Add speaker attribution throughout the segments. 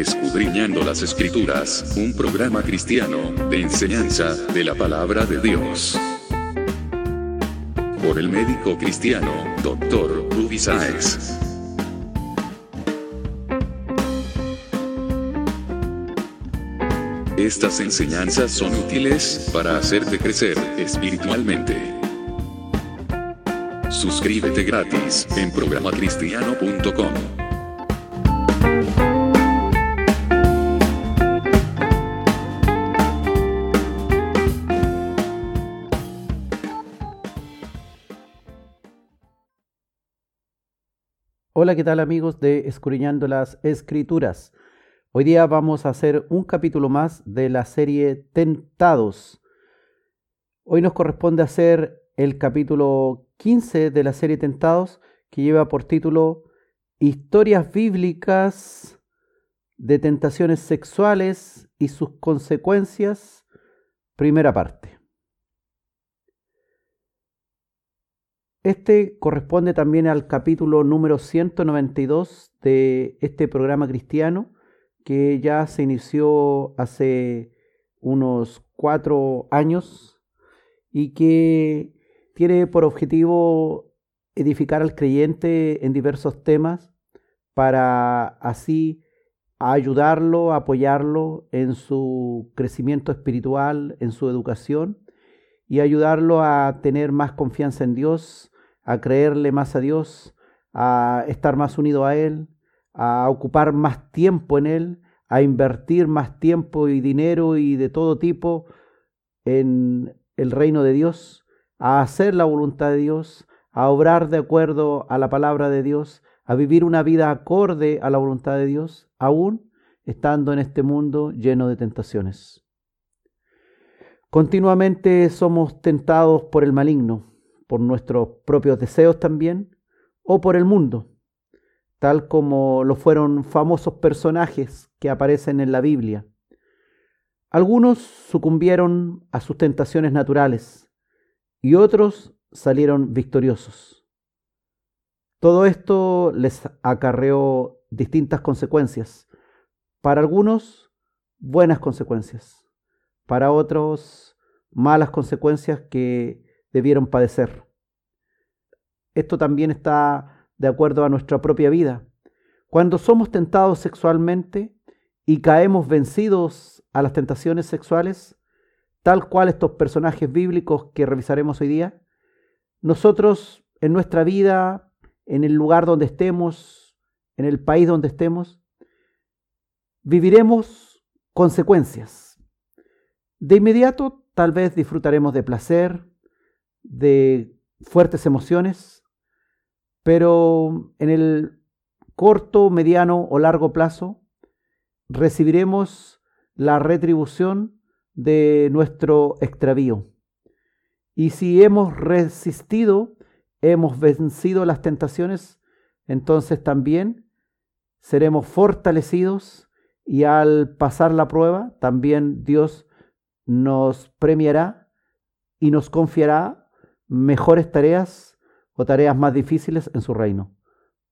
Speaker 1: Escudriñando las Escrituras, un programa cristiano de enseñanza de la palabra de Dios. Por el médico cristiano, Dr. Ruby Sáez. Estas enseñanzas son útiles para hacerte crecer espiritualmente. Suscríbete gratis en programacristiano.com.
Speaker 2: Hola, ¿qué tal amigos de Escudriñando las Escrituras? Hoy día vamos a hacer un capítulo más de la serie Tentados. Hoy nos corresponde hacer el capítulo 15 de la serie Tentados, que lleva por título Historias bíblicas de tentaciones sexuales y sus consecuencias, primera parte. Este corresponde también al capítulo número 192 de este programa cristiano que ya se inició hace unos cuatro años y que tiene por objetivo edificar al creyente en diversos temas para así ayudarlo, apoyarlo en su crecimiento espiritual, en su educación y ayudarlo a tener más confianza en Dios, a creerle más a Dios, a estar más unido a Él, a ocupar más tiempo en Él, a invertir más tiempo y dinero y de todo tipo en el reino de Dios, a hacer la voluntad de Dios, a obrar de acuerdo a la palabra de Dios, a vivir una vida acorde a la voluntad de Dios, aún estando en este mundo lleno de tentaciones. Continuamente somos tentados por el maligno, por nuestros propios deseos también, o por el mundo tal como lo fueron famosos personajes que aparecen en la Biblia. Algunos sucumbieron a sus tentaciones naturales y otros salieron victoriosos. Todo esto les acarreó distintas consecuencias. Para algunos, buenas consecuencias. Para otros, malas consecuencias que debieron padecer. Esto también está de acuerdo a nuestra propia vida. Cuando somos tentados sexualmente y caemos vencidos a las tentaciones sexuales, tal cual estos personajes bíblicos que revisaremos hoy día, nosotros en nuestra vida, en el lugar donde estemos, en el país donde estemos, viviremos consecuencias. De inmediato tal vez disfrutaremos de placer, de fuertes emociones, pero en el corto, mediano o largo plazo recibiremos la retribución de nuestro extravío. Y si hemos resistido, hemos vencido las tentaciones, entonces también seremos fortalecidos y al pasar la prueba, también Dios nos premiará y nos confiará mejores tareas o tareas más difíciles en su reino,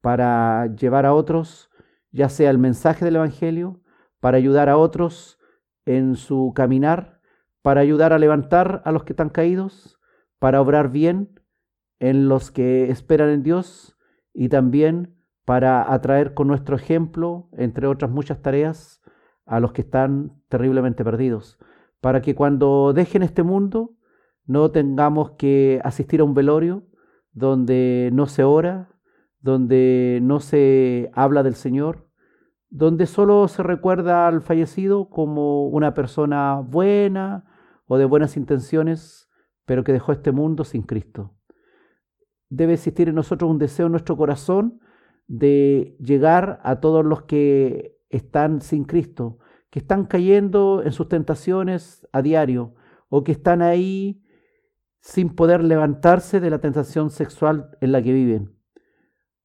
Speaker 2: para llevar a otros, ya sea el mensaje del Evangelio, para ayudar a otros en su caminar, para ayudar a levantar a los que están caídos, para obrar bien en los que esperan en Dios y también para atraer con nuestro ejemplo, entre otras muchas tareas, a los que están terriblemente perdidos, para que cuando dejen este mundo no tengamos que asistir a un velorio, donde no se ora, donde no se habla del Señor, donde solo se recuerda al fallecido como una persona buena o de buenas intenciones, pero que dejó este mundo sin Cristo. Debe existir en nosotros un deseo en nuestro corazón de llegar a todos los que están sin Cristo, que están cayendo en sus tentaciones a diario o que están ahí sin poder levantarse de la tentación sexual en la que viven.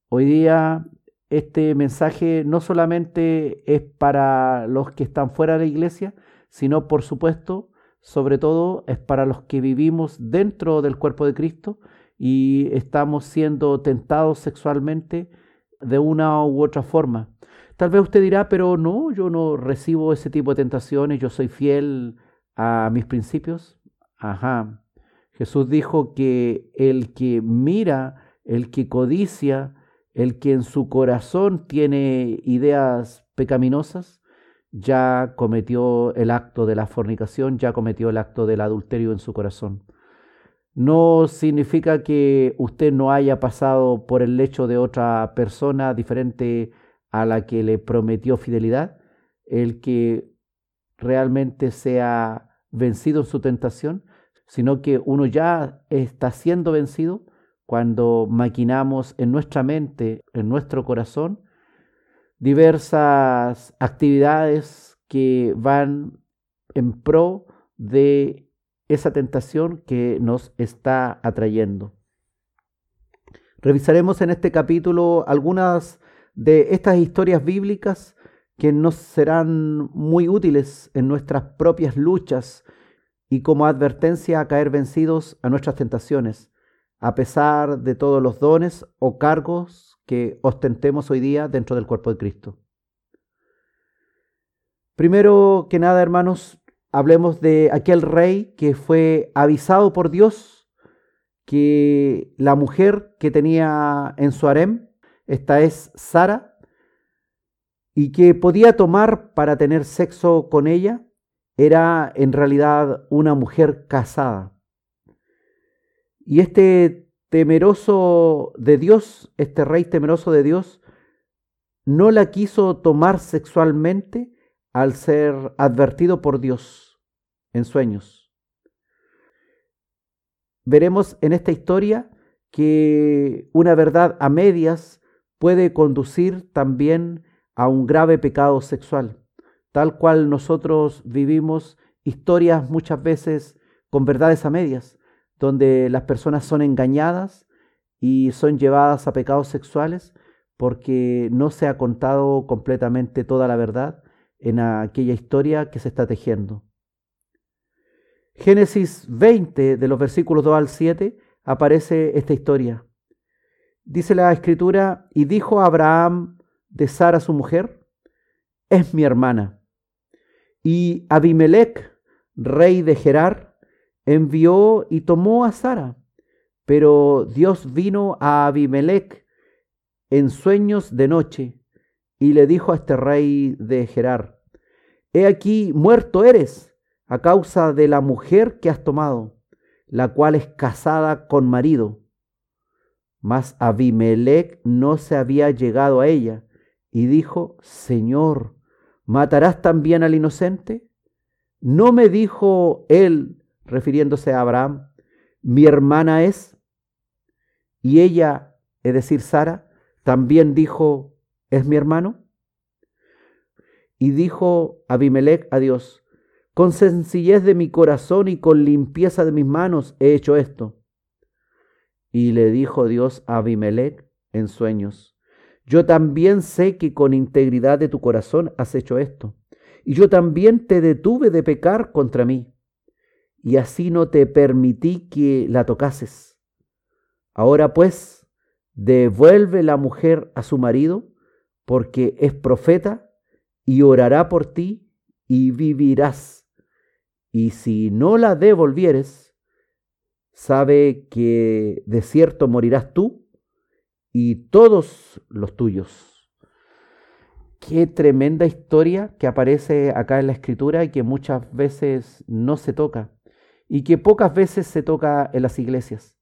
Speaker 2: Hoy día este mensaje no solamente es para los que están fuera de la iglesia, sino por supuesto, sobre todo, es para los que vivimos dentro del cuerpo de Cristo y estamos siendo tentados sexualmente de una u otra forma. Tal vez usted dirá, pero no, yo no recibo ese tipo de tentaciones, yo soy fiel a mis principios. Ajá. Jesús dijo que el que mira, el que codicia, el que en su corazón tiene ideas pecaminosas, ya cometió el acto de la fornicación, ya cometió el acto del adulterio en su corazón. No significa que usted no haya pasado por el lecho de otra persona diferente a la que le prometió fidelidad, el que realmente sea vencido en su tentación, sino que uno ya está siendo vencido cuando maquinamos en nuestra mente, en nuestro corazón, diversas actividades que van en pro de esa tentación que nos está atrayendo. Revisaremos en este capítulo algunas de estas historias bíblicas que nos serán muy útiles en nuestras propias luchas y como advertencia a caer vencidos a nuestras tentaciones, a pesar de todos los dones o cargos que ostentemos hoy día dentro del cuerpo de Cristo. Primero que nada, hermanos, hablemos de aquel rey que fue avisado por Dios que la mujer que tenía en su harem, esta es Sara, y que podía tomar para tener sexo con ella, era en realidad una mujer casada. Y este temeroso de Dios, este rey temeroso de Dios, no la quiso tomar sexualmente al ser advertido por Dios en sueños. Veremos en esta historia que una verdad a medias puede conducir también a un grave pecado sexual tal cual nosotros vivimos historias muchas veces con verdades a medias, donde las personas son engañadas y son llevadas a pecados sexuales porque no se ha contado completamente toda la verdad en aquella historia que se está tejiendo. Génesis 20, de los versículos 2 al 7, aparece esta historia. Dice la escritura, y dijo Abraham de Sara su mujer, es mi hermana. Y Abimelech, rey de Gerar, envió y tomó a Sara. Pero Dios vino a Abimelech en sueños de noche y le dijo a este rey de Gerar, He aquí, muerto eres a causa de la mujer que has tomado, la cual es casada con marido. Mas Abimelech no se había llegado a ella y dijo, Señor, ¿Matarás también al inocente? ¿No me dijo él, refiriéndose a Abraham, mi hermana es? Y ella, es decir, Sara, también dijo, ¿es mi hermano? Y dijo Abimelech a Dios, con sencillez de mi corazón y con limpieza de mis manos he hecho esto. Y le dijo Dios a Abimelech en sueños, yo también sé que con integridad de tu corazón has hecho esto. Y yo también te detuve de pecar contra mí. Y así no te permití que la tocases. Ahora pues, devuelve la mujer a su marido, porque es profeta, y orará por ti, y vivirás. Y si no la devolvieres, sabe que de cierto morirás tú y todos los tuyos. Qué tremenda historia que aparece acá en la escritura y que muchas veces no se toca y que pocas veces se toca en las iglesias.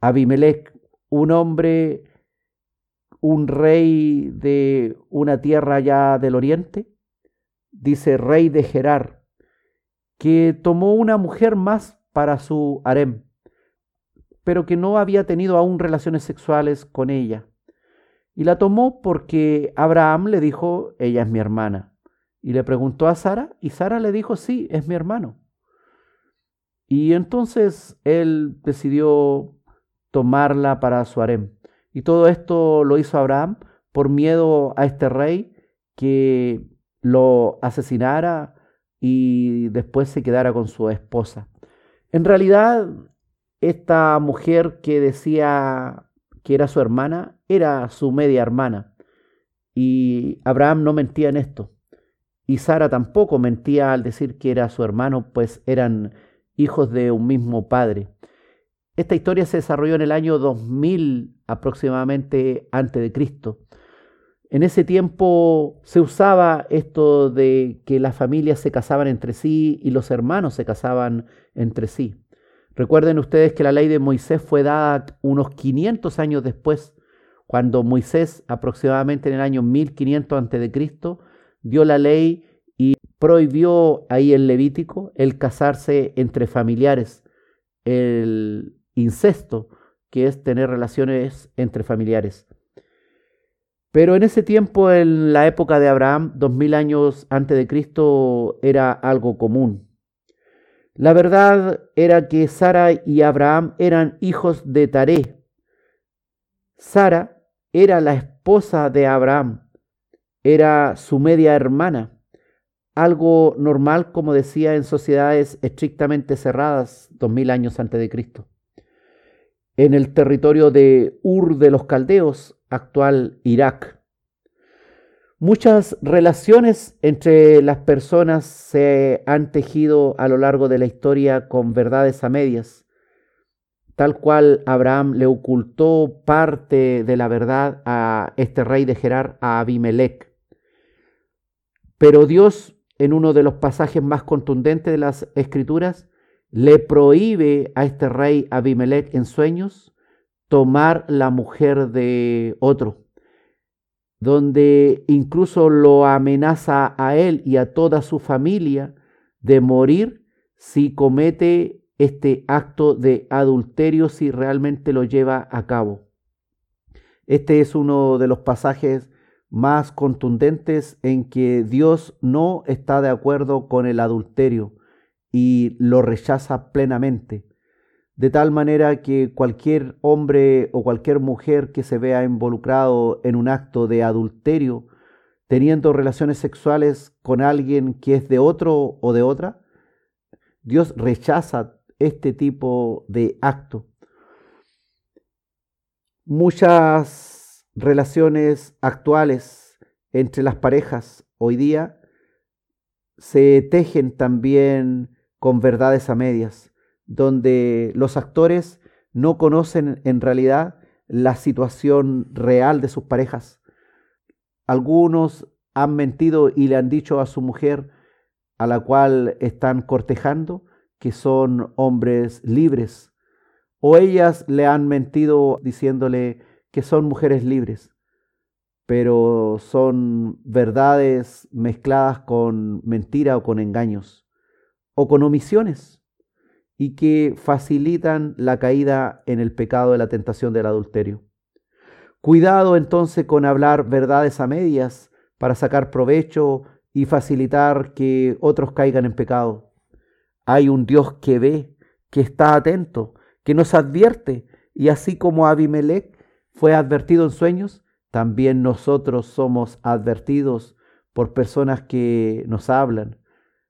Speaker 2: Abimelech, un hombre, un rey de una tierra ya del oriente, dice rey de Gerar, que tomó una mujer más para su harem pero que no había tenido aún relaciones sexuales con ella. Y la tomó porque Abraham le dijo, ella es mi hermana. Y le preguntó a Sara, y Sara le dijo, sí, es mi hermano. Y entonces él decidió tomarla para su harem. Y todo esto lo hizo Abraham por miedo a este rey que lo asesinara y después se quedara con su esposa. En realidad esta mujer que decía que era su hermana, era su media hermana. Y Abraham no mentía en esto. Y Sara tampoco mentía al decir que era su hermano, pues eran hijos de un mismo padre. Esta historia se desarrolló en el año 2000 aproximadamente antes de Cristo. En ese tiempo se usaba esto de que las familias se casaban entre sí y los hermanos se casaban entre sí. Recuerden ustedes que la ley de Moisés fue dada unos 500 años después, cuando Moisés, aproximadamente en el año 1500 a.C., dio la ley y prohibió ahí el Levítico el casarse entre familiares, el incesto, que es tener relaciones entre familiares. Pero en ese tiempo, en la época de Abraham, dos mil años antes de Cristo, era algo común. La verdad era que Sara y Abraham eran hijos de Taré. Sara era la esposa de Abraham, era su media hermana, algo normal, como decía, en sociedades estrictamente cerradas dos mil años antes de Cristo. En el territorio de Ur de los Caldeos, actual Irak. Muchas relaciones entre las personas se han tejido a lo largo de la historia con verdades a medias, tal cual Abraham le ocultó parte de la verdad a este rey de Gerar, a Abimelech. Pero Dios, en uno de los pasajes más contundentes de las Escrituras, le prohíbe a este rey Abimelech en sueños tomar la mujer de otro, donde incluso lo amenaza a él y a toda su familia de morir si comete este acto de adulterio, si realmente lo lleva a cabo. Este es uno de los pasajes más contundentes en que Dios no está de acuerdo con el adulterio y lo rechaza plenamente de tal manera que cualquier hombre o cualquier mujer que se vea involucrado en un acto de adulterio, teniendo relaciones sexuales con alguien que es de otro o de otra, Dios rechaza este tipo de acto. Muchas relaciones actuales entre las parejas hoy día se tejen también con verdades a medias donde los actores no conocen en realidad la situación real de sus parejas. Algunos han mentido y le han dicho a su mujer a la cual están cortejando que son hombres libres, o ellas le han mentido diciéndole que son mujeres libres, pero son verdades mezcladas con mentira o con engaños, o con omisiones y que facilitan la caída en el pecado de la tentación del adulterio. Cuidado entonces con hablar verdades a medias para sacar provecho y facilitar que otros caigan en pecado. Hay un Dios que ve, que está atento, que nos advierte, y así como Abimelech fue advertido en sueños, también nosotros somos advertidos por personas que nos hablan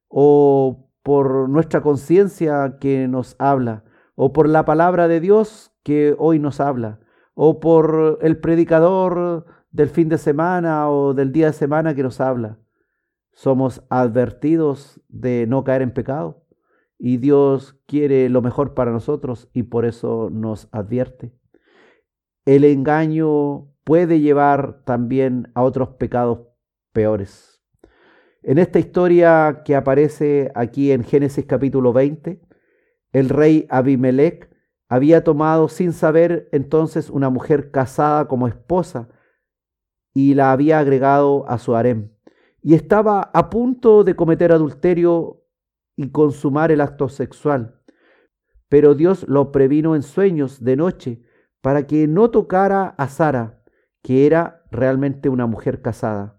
Speaker 2: o por nuestra conciencia que nos habla, o por la palabra de Dios que hoy nos habla, o por el predicador del fin de semana o del día de semana que nos habla. Somos advertidos de no caer en pecado y Dios quiere lo mejor para nosotros y por eso nos advierte. El engaño puede llevar también a otros pecados peores. En esta historia que aparece aquí en Génesis capítulo 20, el rey Abimelech había tomado sin saber entonces una mujer casada como esposa y la había agregado a su harem. Y estaba a punto de cometer adulterio y consumar el acto sexual. Pero Dios lo previno en sueños de noche para que no tocara a Sara, que era realmente una mujer casada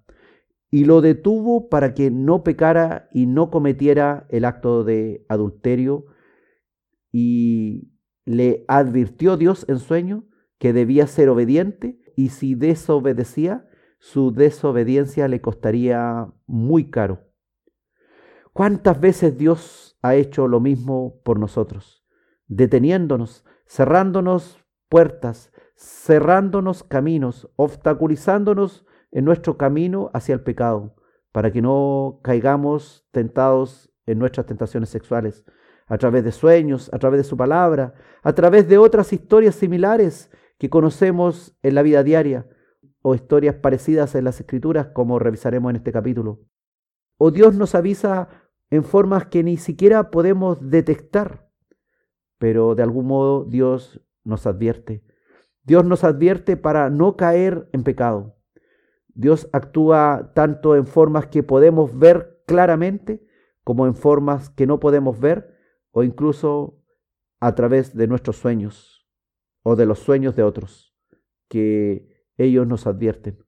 Speaker 2: y lo detuvo para que no pecara y no cometiera el acto de adulterio y le advirtió Dios en sueño que debía ser obediente y si desobedecía, su desobediencia le costaría muy caro. ¿Cuántas veces Dios ha hecho lo mismo por nosotros? Deteniéndonos, cerrándonos puertas, cerrándonos caminos, obstaculizándonos en nuestro camino hacia el pecado, para que no caigamos tentados en nuestras tentaciones sexuales, a través de sueños, a través de su palabra, a través de otras historias similares que conocemos en la vida diaria o historias parecidas en las escrituras como revisaremos en este capítulo. O Dios nos avisa en formas que ni siquiera podemos detectar, pero de algún modo Dios nos advierte. Dios nos advierte para no caer en pecado. Dios actúa tanto en formas que podemos ver claramente como en formas que no podemos ver o incluso a través de nuestros sueños o de los sueños de otros que ellos nos advierten.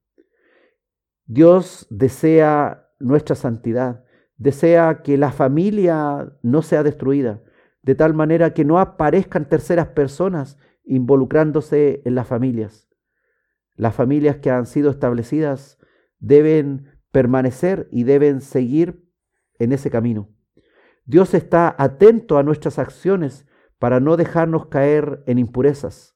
Speaker 2: Dios desea nuestra santidad, desea que la familia no sea destruida, de tal manera que no aparezcan terceras personas involucrándose en las familias. Las familias que han sido establecidas deben permanecer y deben seguir en ese camino. Dios está atento a nuestras acciones para no dejarnos caer en impurezas.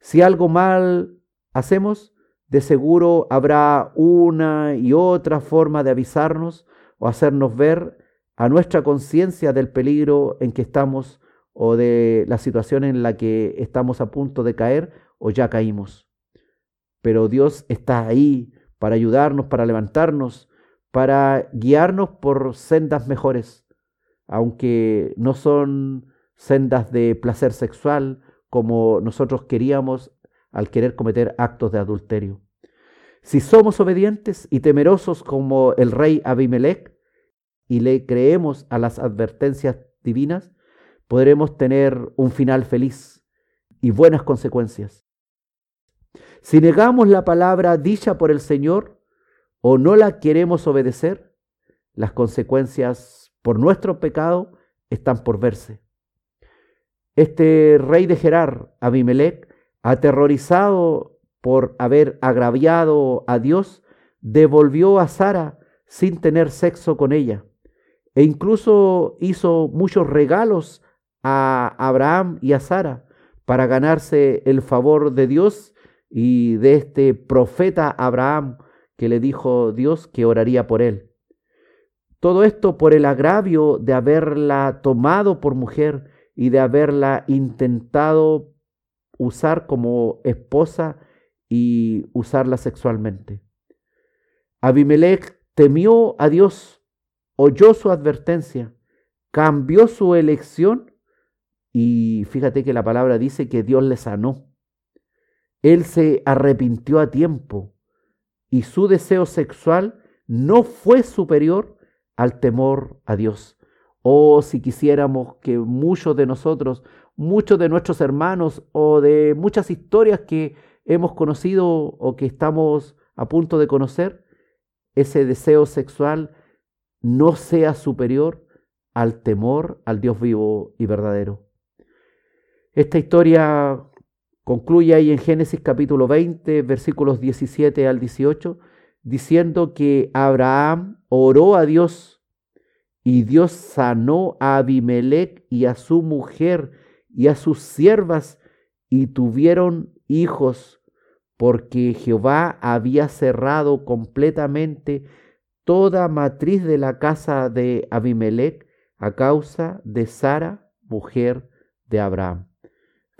Speaker 2: Si algo mal hacemos, de seguro habrá una y otra forma de avisarnos o hacernos ver a nuestra conciencia del peligro en que estamos o de la situación en la que estamos a punto de caer o ya caímos. Pero Dios está ahí para ayudarnos, para levantarnos, para guiarnos por sendas mejores, aunque no son sendas de placer sexual como nosotros queríamos al querer cometer actos de adulterio. Si somos obedientes y temerosos como el rey Abimelech y le creemos a las advertencias divinas, podremos tener un final feliz y buenas consecuencias. Si negamos la palabra dicha por el Señor o no la queremos obedecer, las consecuencias por nuestro pecado están por verse. Este rey de Gerar, Abimelech, aterrorizado por haber agraviado a Dios, devolvió a Sara sin tener sexo con ella e incluso hizo muchos regalos a Abraham y a Sara para ganarse el favor de Dios y de este profeta Abraham que le dijo Dios que oraría por él. Todo esto por el agravio de haberla tomado por mujer y de haberla intentado usar como esposa y usarla sexualmente. Abimelech temió a Dios, oyó su advertencia, cambió su elección y fíjate que la palabra dice que Dios le sanó. Él se arrepintió a tiempo y su deseo sexual no fue superior al temor a Dios. O si quisiéramos que muchos de nosotros, muchos de nuestros hermanos o de muchas historias que hemos conocido o que estamos a punto de conocer, ese deseo sexual no sea superior al temor al Dios vivo y verdadero. Esta historia concluye ahí en Génesis capítulo 20, versículos 17 al 18, diciendo que Abraham oró a Dios y Dios sanó a Abimelech y a su mujer y a sus siervas y tuvieron hijos porque Jehová había cerrado completamente toda matriz de la casa de Abimelech a causa de Sara, mujer de Abraham.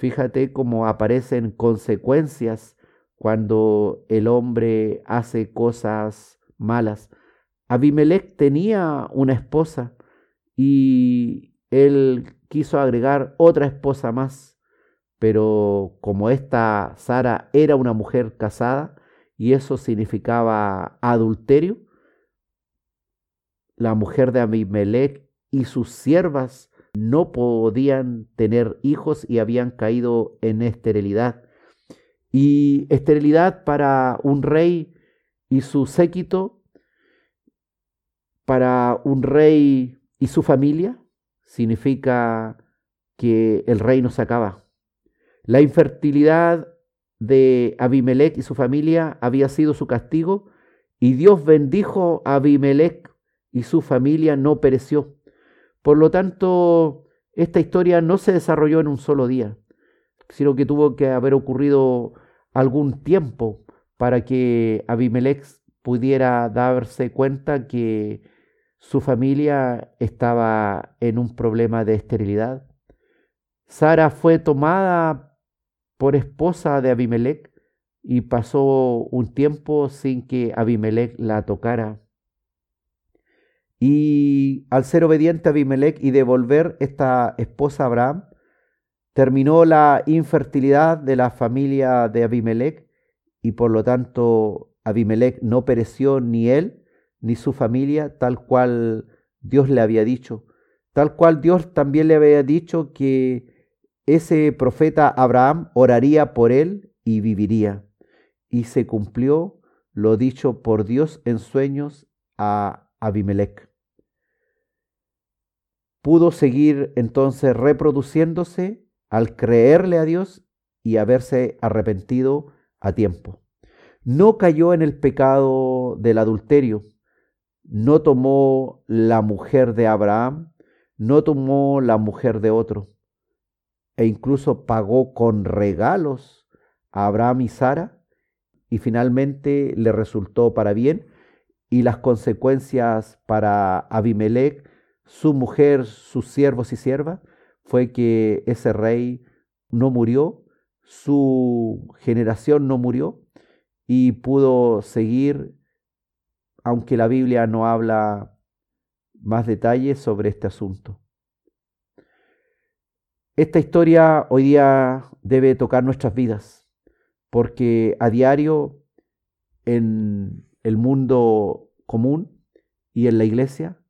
Speaker 2: Fíjate cómo aparecen consecuencias cuando el hombre hace cosas malas. Abimelech tenía una esposa y él quiso agregar otra esposa más, pero como esta Sara era una mujer casada y eso significaba adulterio, la mujer de Abimelech y sus siervas no podían tener hijos y habían caído en esterilidad. Y esterilidad para un rey y su séquito, para un rey y su familia, significa que el reino se acaba. La infertilidad de Abimelech y su familia había sido su castigo y Dios bendijo a Abimelech y su familia no pereció. Por lo tanto, esta historia no se desarrolló en un solo día, sino que tuvo que haber ocurrido algún tiempo para que Abimelech pudiera darse cuenta que su familia estaba en un problema de esterilidad. Sara fue tomada por esposa de Abimelech y pasó un tiempo sin que Abimelech la tocara. Y al ser obediente a Abimelech y devolver esta esposa a Abraham, terminó la infertilidad de la familia de Abimelech y por lo tanto Abimelech no pereció ni él ni su familia tal cual Dios le había dicho, tal cual Dios también le había dicho que ese profeta Abraham oraría por él y viviría. Y se cumplió lo dicho por Dios en sueños a Abimelech. Pudo seguir entonces reproduciéndose al creerle a Dios y haberse arrepentido a tiempo. No cayó en el pecado del adulterio, no tomó la mujer de Abraham, no tomó la mujer de otro, e incluso pagó con regalos a Abraham y Sara, y finalmente le resultó para bien, y las consecuencias para Abimelech, su mujer, sus siervos y siervas, fue que ese rey no murió, su generación no murió, y pudo seguir aunque la Biblia no habla más detalles sobre este asunto. Esta historia hoy día debe tocar nuestras vidas, porque a diario en el mundo común y en la iglesia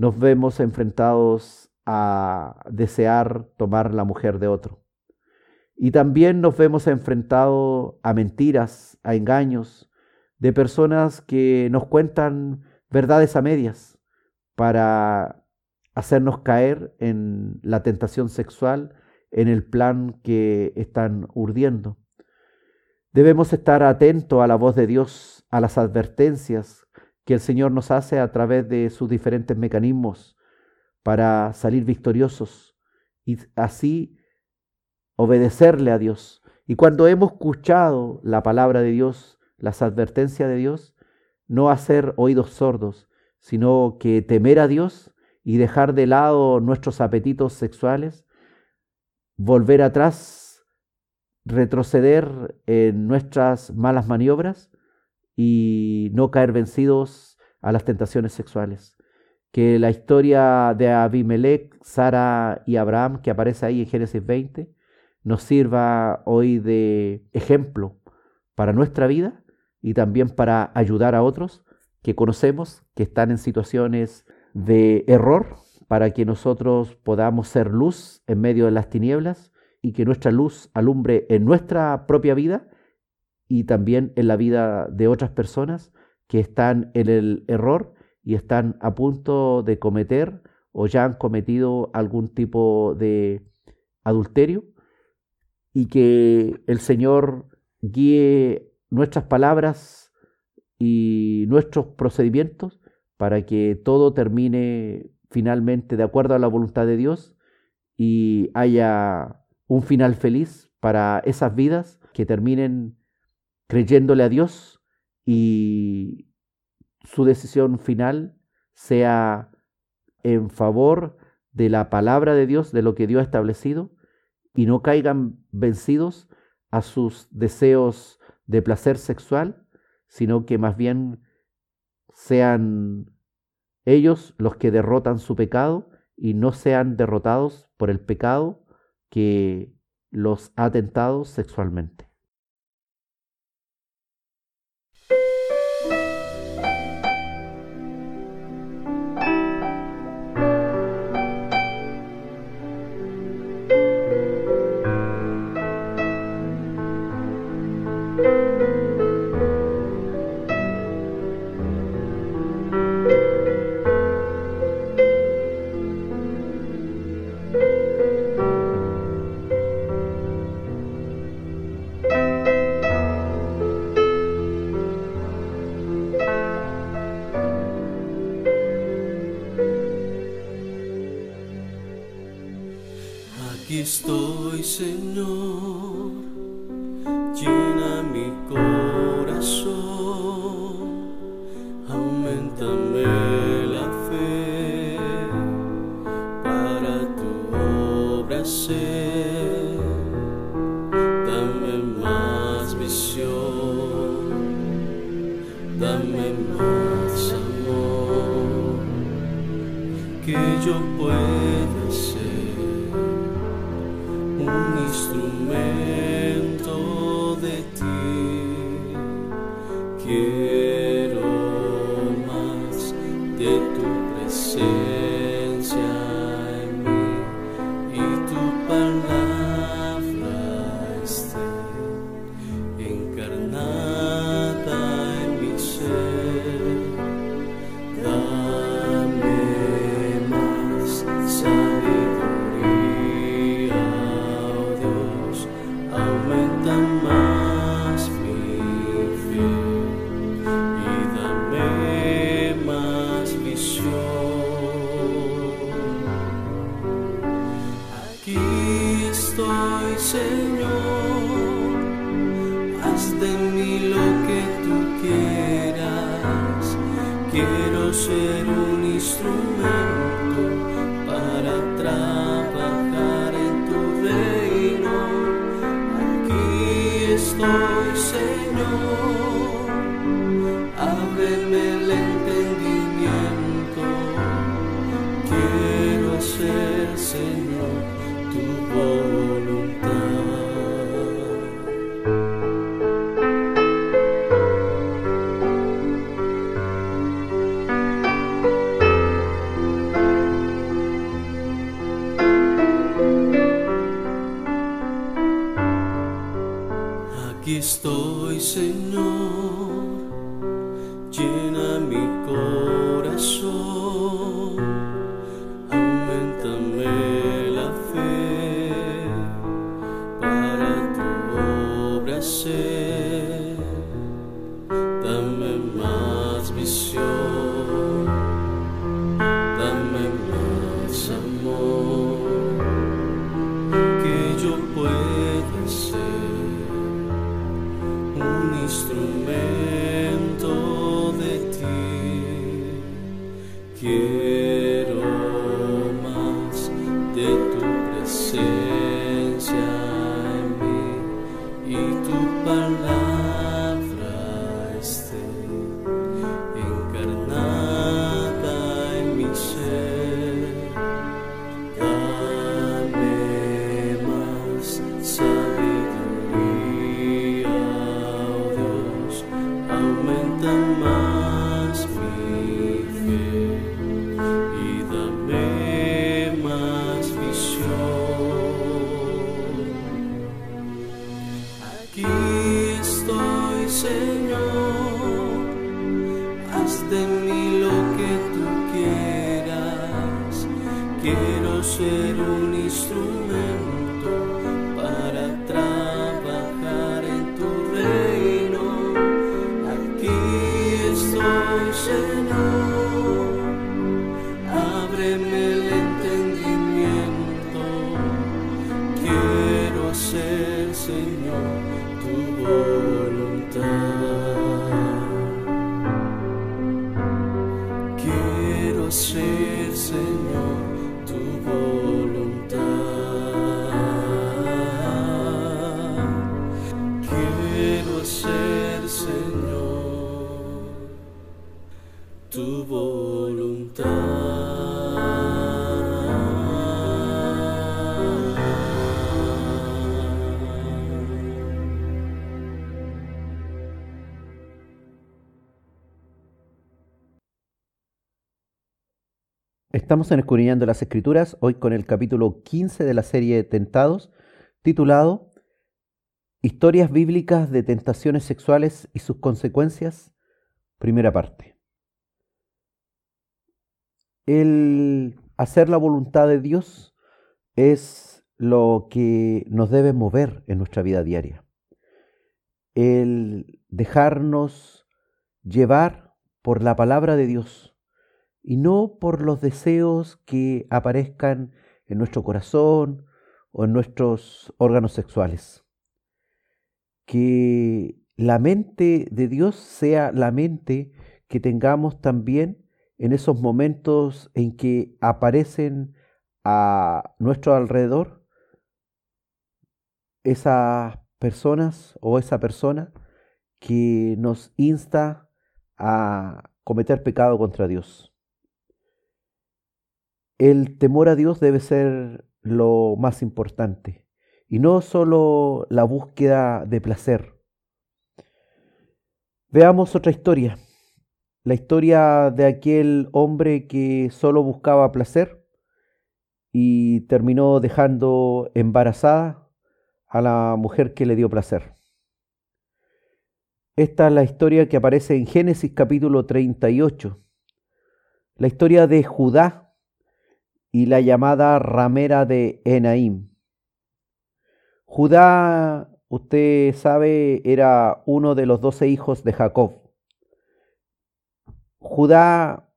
Speaker 2: nos vemos enfrentados a desear tomar la mujer de otro. Y también nos vemos enfrentados a mentiras, a engaños, de personas que nos cuentan verdades a medias para hacernos caer en la tentación sexual, en el plan que están urdiendo. Debemos estar atentos a la voz de Dios, a las advertencias que el Señor nos hace a través de sus diferentes mecanismos para salir victoriosos y así obedecerle a Dios. Y cuando hemos escuchado la palabra de Dios, las advertencias de Dios, no hacer oídos sordos, sino que temer a Dios y dejar de lado nuestros apetitos sexuales, volver atrás, retroceder en nuestras malas maniobras y no caer vencidos a las tentaciones sexuales. Que la historia de Abimelech, Sara y Abraham, que aparece ahí en Génesis 20, nos sirva hoy de ejemplo para nuestra vida y también para ayudar a otros que conocemos que están en situaciones de error, para que nosotros podamos ser luz en medio de las tinieblas y que nuestra luz alumbre en nuestra propia vida y también en la vida de otras personas que están en el error y están a punto de cometer o ya han cometido algún tipo de adulterio y que el Señor guíe nuestras palabras y nuestros procedimientos para que todo termine finalmente de acuerdo a la voluntad de Dios y haya un final feliz para esas vidas que terminen creyéndole a Dios y su decisión final sea en favor de la palabra de Dios, de lo que Dios ha establecido, y no caigan vencidos a sus deseos de placer sexual, sino que más bien sean ellos los que derrotan su pecado y no sean derrotados por el pecado que los ha tentado sexualmente. Estamos en las Escrituras, hoy con el capítulo 15 de la serie Tentados, titulado Historias bíblicas de tentaciones sexuales y sus consecuencias, primera parte. El hacer la voluntad de Dios es lo que nos debe mover en nuestra vida diaria. El dejarnos llevar por la palabra de Dios y no por los deseos que aparezcan en nuestro corazón o en nuestros órganos sexuales. Que la mente de Dios sea la mente que tengamos también en esos momentos en que aparecen a nuestro alrededor esas personas o esa persona que nos insta a cometer pecado contra Dios. El temor a Dios debe ser lo más importante y no solo la búsqueda de placer. Veamos otra historia, la historia de aquel hombre que solo buscaba placer y terminó dejando embarazada a la mujer que le dio placer. Esta es la historia que aparece en Génesis capítulo 38, la historia de Judá y la llamada ramera de Enaim. Judá, usted sabe, era uno de los doce hijos de Jacob. Judá,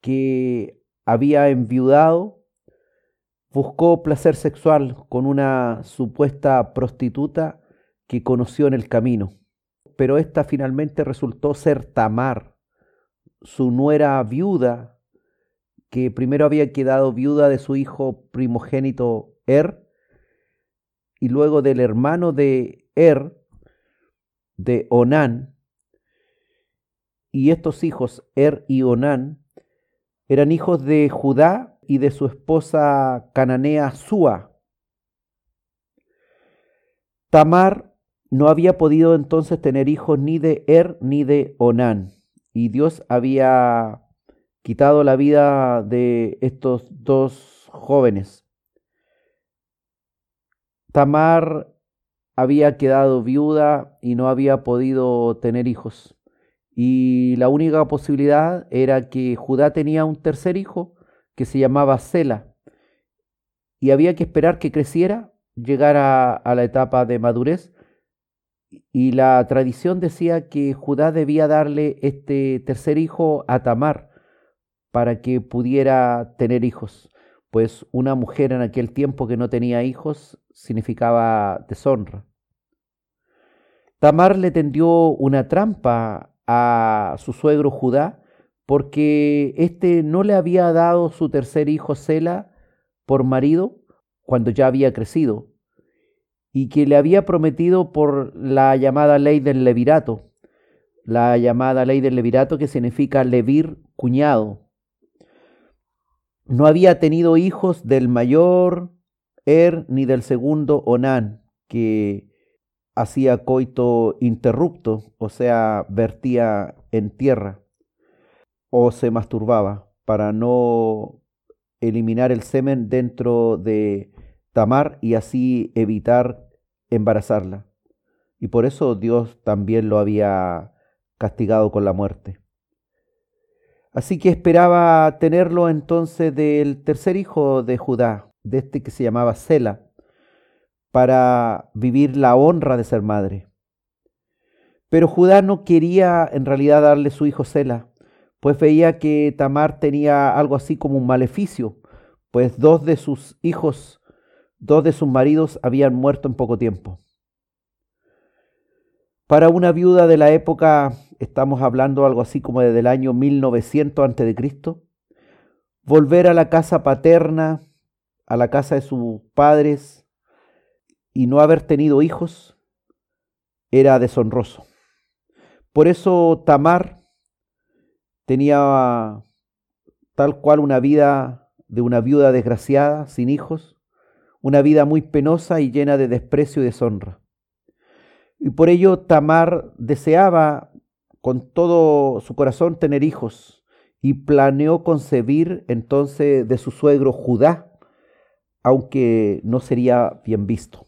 Speaker 2: que había enviudado, buscó placer sexual con una supuesta prostituta que conoció en el camino, pero esta finalmente resultó ser Tamar, su nuera viuda, que primero había quedado viuda de su hijo primogénito Er, y luego del hermano de Er, de Onán, y estos hijos, Er y Onán, eran hijos de Judá y de su esposa cananea Sua. Tamar no había podido entonces tener hijos ni de Er ni de Onán, y Dios había quitado la vida de estos dos jóvenes. Tamar había quedado viuda y no había podido tener hijos. Y la única posibilidad era que Judá tenía un tercer hijo que se llamaba Sela. Y había que esperar que creciera, llegara a la etapa de madurez. Y la tradición decía que Judá debía darle este tercer hijo a Tamar para que pudiera tener hijos. Pues una mujer en aquel tiempo que no tenía hijos significaba deshonra. Tamar le tendió una trampa a su suegro Judá porque éste no le había dado su tercer hijo Sela por marido cuando ya había crecido y que le había prometido por la llamada ley del levirato, la llamada ley del levirato que significa levir cuñado, no había tenido hijos del mayor Er ni del segundo Onán, que hacía coito interrupto, o sea, vertía en tierra, o se masturbaba para no eliminar el semen dentro de Tamar y así evitar embarazarla. Y por eso Dios también lo había castigado con la muerte. Así que esperaba tenerlo entonces del tercer hijo de Judá, de este que se llamaba Sela, para vivir la honra de ser madre. Pero Judá no quería en realidad darle su hijo Sela, pues veía que Tamar tenía algo así como un maleficio, pues dos de sus hijos, dos de sus maridos habían muerto en poco tiempo. Para una viuda de la época, estamos hablando algo así como desde el año 1900 Cristo, volver a la casa paterna, a la casa de sus padres y no haber tenido hijos era deshonroso. Por eso Tamar tenía tal cual una vida de una viuda desgraciada, sin hijos, una vida muy penosa y llena de desprecio y deshonra. Y por ello Tamar deseaba con todo su corazón tener hijos y planeó concebir entonces de su suegro Judá, aunque no sería bien visto.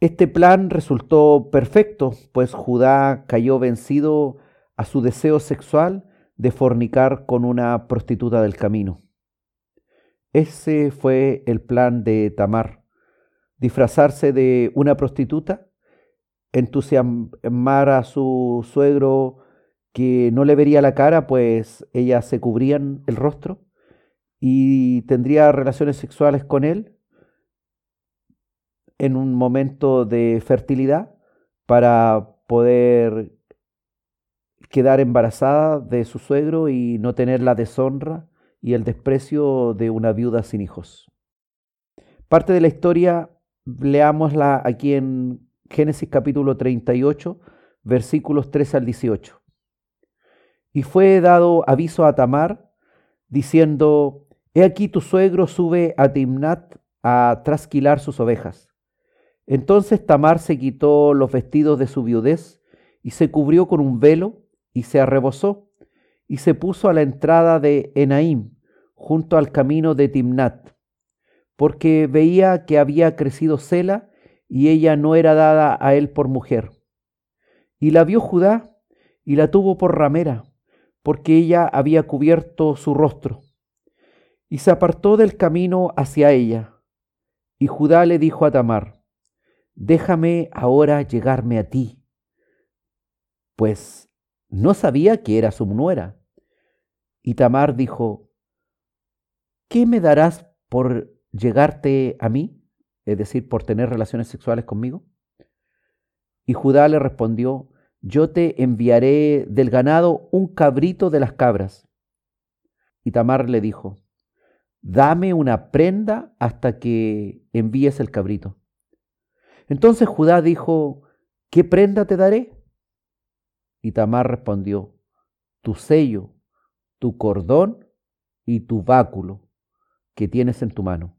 Speaker 2: Este plan resultó perfecto, pues Judá cayó vencido a su deseo sexual de fornicar con una prostituta del camino. Ese fue el plan de Tamar, disfrazarse de una prostituta entusiasmar a su suegro que no le vería la cara, pues ellas se cubrían el rostro y tendría relaciones sexuales con él en un momento de fertilidad para poder quedar embarazada de su suegro y no tener la deshonra y el desprecio de una viuda sin hijos. Parte de la historia, leámosla aquí en Génesis capítulo 38, versículos 3 al 18. Y fue dado aviso a Tamar, diciendo, He aquí tu suegro sube a Timnat a trasquilar sus ovejas. Entonces Tamar se quitó los vestidos de su viudez y se cubrió con un velo y se arrebozó y se puso a la entrada de Enaim, junto al camino de Timnat, porque veía que había crecido Sela y ella no era dada a él por mujer. Y la vio Judá y la tuvo por ramera, porque ella había cubierto su rostro. Y se apartó del camino hacia ella. Y Judá le dijo a Tamar, déjame ahora llegarme a ti, pues no sabía que era su nuera. Y Tamar dijo, ¿qué me darás por llegarte a mí? Es decir, por tener relaciones sexuales conmigo. Y Judá le respondió, yo te enviaré del ganado un cabrito de las cabras. Y Tamar le dijo, dame una prenda hasta que envíes el cabrito. Entonces Judá dijo, ¿qué prenda te daré? Y Tamar respondió, tu sello, tu cordón y tu báculo que tienes en tu mano.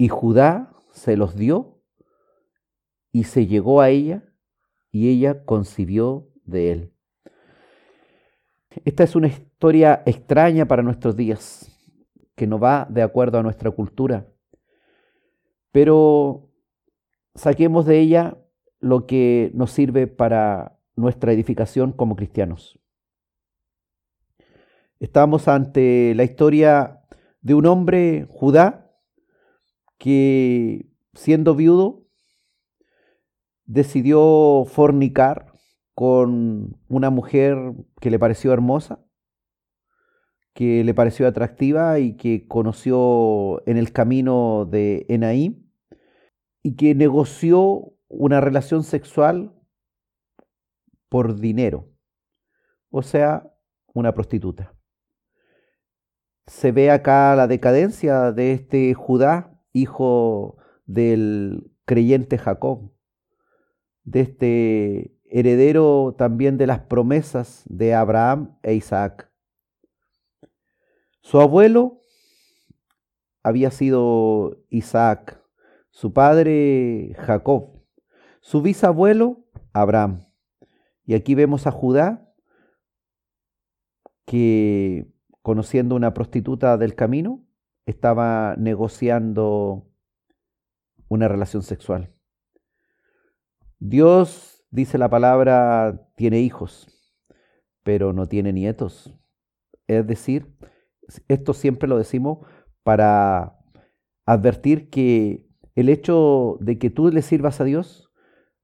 Speaker 2: Y Judá se los dio y se llegó a ella y ella concibió de él. Esta es una historia extraña para nuestros días, que no va de acuerdo a nuestra cultura, pero saquemos de ella lo que nos sirve para nuestra edificación como cristianos. Estamos ante la historia de un hombre, Judá, que siendo viudo decidió fornicar con una mujer que le pareció hermosa, que le pareció atractiva y que conoció en el camino de Enaí y que negoció una relación sexual por dinero, o sea, una prostituta. Se ve acá la decadencia de este Judá, hijo del creyente Jacob, de este heredero también de las promesas de Abraham e Isaac. Su abuelo había sido Isaac, su padre Jacob, su bisabuelo Abraham. Y aquí vemos a Judá que, conociendo una prostituta del camino, estaba negociando una relación sexual. Dios, dice la palabra, tiene hijos, pero no tiene nietos. Es decir, esto siempre lo decimos para advertir que el hecho de que tú le sirvas a Dios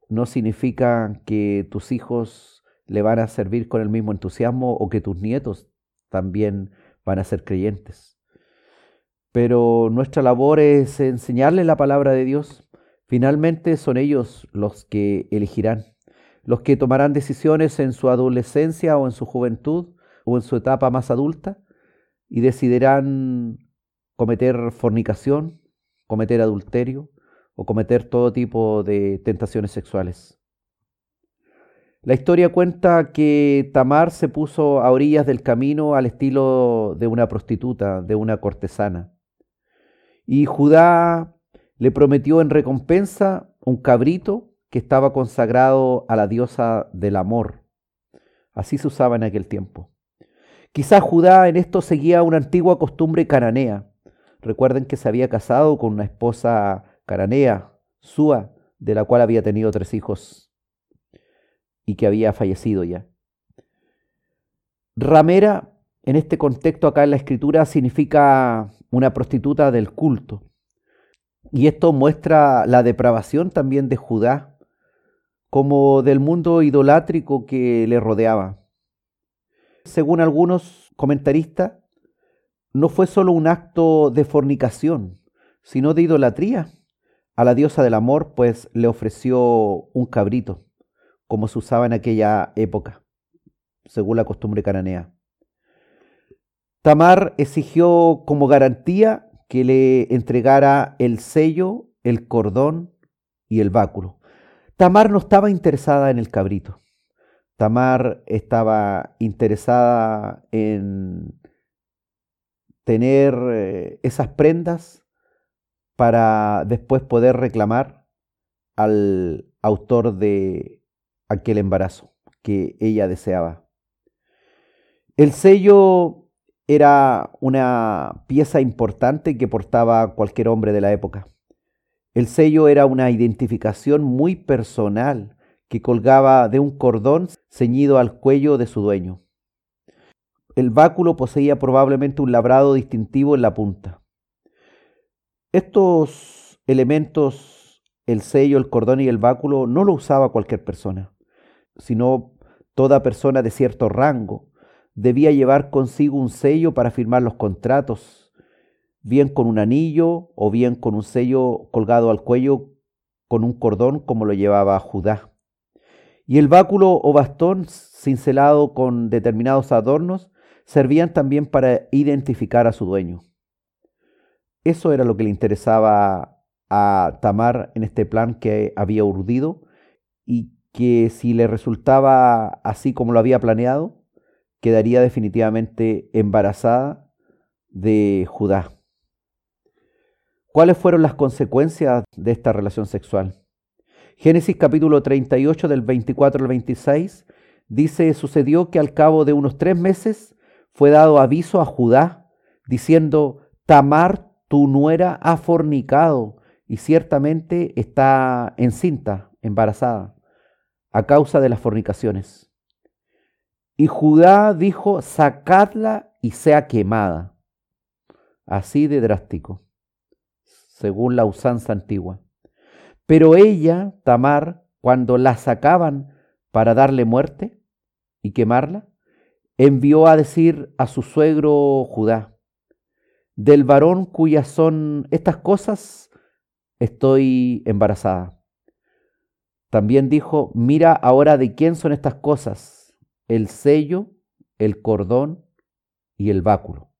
Speaker 2: no significa que tus hijos le van a servir con el mismo entusiasmo o que tus nietos también van a ser creyentes. Pero nuestra labor es enseñarles la palabra de Dios. Finalmente son ellos los que elegirán, los que tomarán decisiones en su adolescencia o en su juventud o en su etapa más adulta y decidirán cometer fornicación, cometer adulterio o cometer todo tipo de tentaciones sexuales. La historia cuenta que Tamar se puso a orillas del camino al estilo de una prostituta, de una cortesana. Y Judá le prometió en recompensa un cabrito que estaba consagrado a la diosa del amor. Así se usaba en aquel tiempo. Quizás Judá en esto seguía una antigua costumbre cananea, Recuerden que se había casado con una esposa caranea, Sua, de la cual había tenido tres hijos y que había fallecido ya. Ramera, en este contexto acá en la escritura, significa una prostituta del culto. Y esto muestra la depravación también de Judá, como del mundo idolátrico que le rodeaba. Según algunos comentaristas, no fue solo un acto de fornicación, sino de idolatría. A la diosa del amor, pues le ofreció un cabrito, como se usaba en aquella época, según la costumbre cananea. Tamar exigió como garantía que le entregara el sello, el cordón y el báculo. Tamar no estaba interesada en el cabrito. Tamar estaba interesada en tener eh, esas prendas para después poder reclamar al autor de aquel embarazo que ella deseaba. El sello era una pieza importante que portaba cualquier hombre de la época. El sello era una identificación muy personal que colgaba de un cordón ceñido al cuello de su dueño. El báculo poseía probablemente un labrado distintivo en la punta. Estos elementos, el sello, el cordón y el báculo, no lo usaba cualquier persona, sino toda persona de cierto rango. Debía llevar consigo un sello para firmar los contratos, bien con un anillo o bien con un sello colgado al cuello con un cordón como lo llevaba Judá. Y el báculo o bastón cincelado con determinados adornos servían también para identificar a su dueño. Eso era lo que le interesaba a Tamar en este plan que había urdido y que si le resultaba así como lo había planeado, quedaría definitivamente embarazada de Judá. ¿Cuáles fueron las consecuencias de esta relación sexual? Génesis capítulo 38 del 24 al 26 dice, sucedió que al cabo de unos tres meses fue dado aviso a Judá, diciendo, Tamar, tu nuera, ha fornicado y ciertamente está encinta, embarazada, a causa de las fornicaciones. Y Judá dijo, sacadla y sea quemada. Así de drástico, según la usanza antigua. Pero ella, Tamar, cuando la sacaban para darle muerte y quemarla, envió a decir a su suegro Judá, del varón cuyas son estas cosas, estoy embarazada. También dijo, mira ahora de quién son estas cosas, el sello, el cordón y el báculo.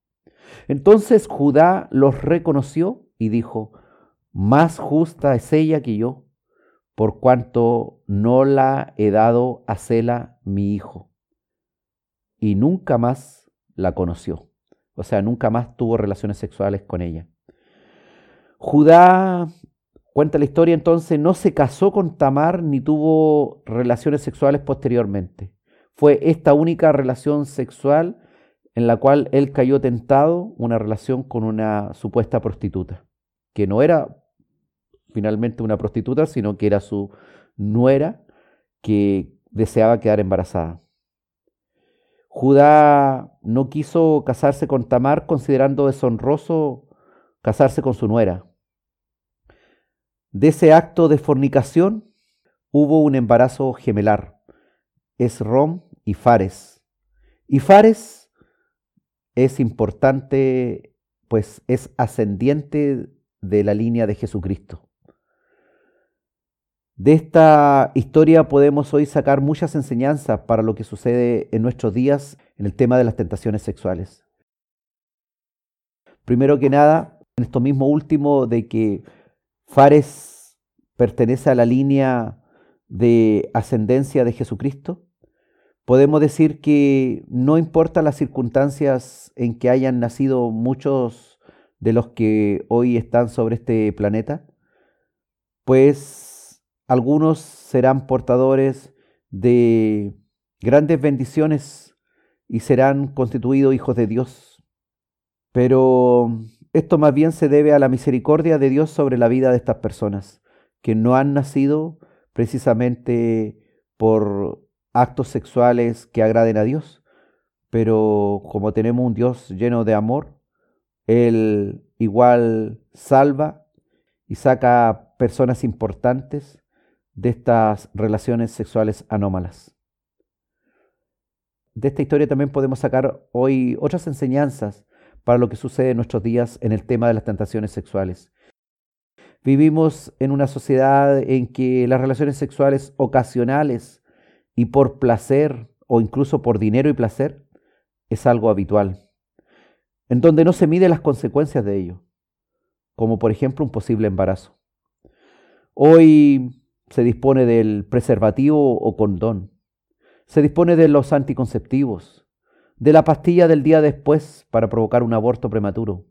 Speaker 2: Entonces Judá los reconoció y dijo, más justa es ella que yo, por cuanto no la he dado a Cela mi hijo y nunca más la conoció. O sea, nunca más tuvo relaciones sexuales con ella. Judá, cuenta la historia entonces, no se casó con Tamar ni tuvo relaciones sexuales posteriormente. Fue esta única relación sexual en la cual él cayó tentado, una relación con una supuesta prostituta, que no era finalmente una prostituta, sino que era su nuera que deseaba quedar embarazada. Judá no quiso casarse con Tamar considerando deshonroso casarse con su nuera. De ese acto de fornicación hubo un embarazo gemelar, Esrom y Fares. Es importante, pues es ascendiente de la línea de Jesucristo. De esta historia podemos hoy sacar muchas enseñanzas para lo que sucede en nuestros días en el tema de las tentaciones sexuales. Primero que nada, en esto mismo último de que Fares pertenece a la línea de ascendencia de Jesucristo, podemos decir que no importa las circunstancias en que hayan nacido muchos de los que hoy están sobre este planeta, pues algunos serán portadores de grandes bendiciones y serán constituidos hijos de Dios. Pero esto más bien se debe a la misericordia de Dios sobre la vida de estas personas, que no han nacido precisamente por actos sexuales que agraden a Dios, pero como tenemos un Dios lleno de amor, Él igual salva y saca personas importantes de estas relaciones sexuales anómalas. De esta historia también podemos sacar hoy otras enseñanzas para lo que sucede en nuestros días en el tema de las tentaciones sexuales. Vivimos en una sociedad en que las relaciones sexuales ocasionales y por placer o incluso por dinero y placer es algo habitual, en donde no se mide las consecuencias de ello, como por ejemplo un posible embarazo. Hoy se dispone del preservativo o condón, se dispone de los anticonceptivos, de la pastilla del día después para provocar un aborto prematuro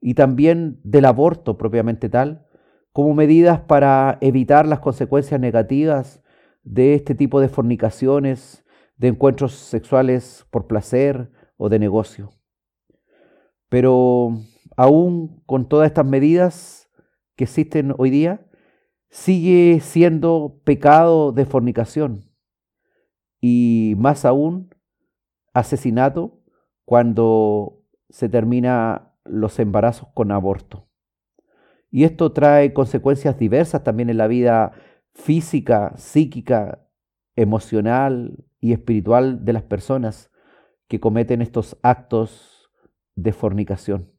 Speaker 2: y también del aborto propiamente tal, como medidas para evitar las consecuencias negativas de este tipo de fornicaciones, de encuentros sexuales por placer o de negocio. Pero aún con todas estas medidas que existen hoy día, sigue siendo pecado de fornicación y más aún asesinato cuando se termina los embarazos con aborto. Y esto trae consecuencias diversas también en la vida física, psíquica, emocional y espiritual de las personas que cometen estos actos de fornicación.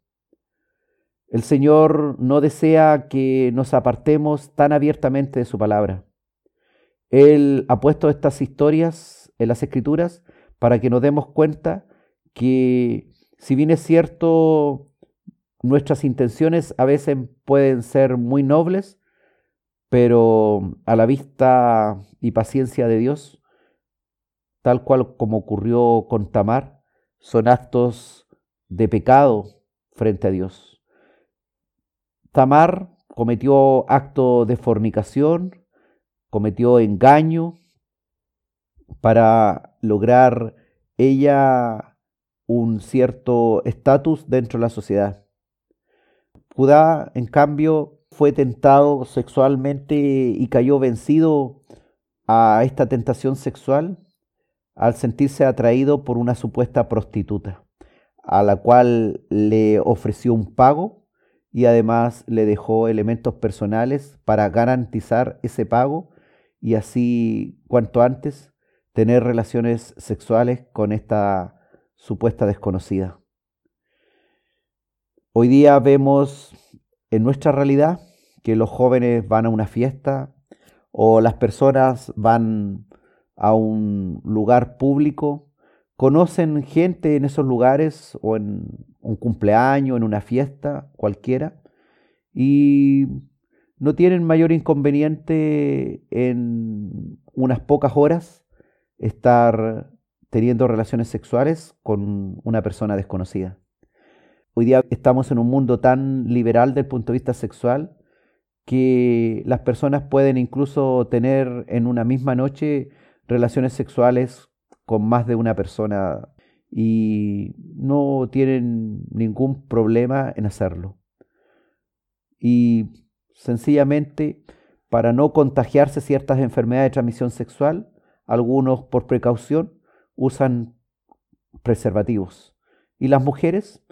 Speaker 2: El Señor no desea que nos apartemos tan abiertamente de su palabra. Él ha puesto estas historias en las escrituras para que nos demos cuenta que si bien es cierto, nuestras intenciones a veces pueden ser muy nobles, pero a la vista y paciencia de Dios, tal cual como ocurrió con Tamar, son actos de pecado frente a Dios. Tamar cometió acto de fornicación, cometió engaño para lograr ella un cierto estatus dentro de la sociedad. Judá, en cambio, fue tentado sexualmente y cayó vencido a esta tentación sexual al sentirse atraído por una supuesta prostituta, a la cual le ofreció un pago y además le dejó elementos personales para garantizar ese pago y así cuanto antes tener relaciones sexuales con esta supuesta desconocida. Hoy día vemos en nuestra realidad que los jóvenes van a una fiesta o las personas van a un lugar público, conocen gente en esos lugares o en un cumpleaños, en una fiesta cualquiera, y no tienen mayor inconveniente en unas pocas horas estar teniendo relaciones sexuales con una persona desconocida. Hoy día estamos en un mundo tan liberal desde el punto de vista sexual que las personas pueden incluso tener en una misma noche relaciones sexuales con más de una persona y no tienen ningún problema en hacerlo. Y sencillamente, para no contagiarse ciertas enfermedades de transmisión sexual, algunos por precaución usan preservativos. Y las mujeres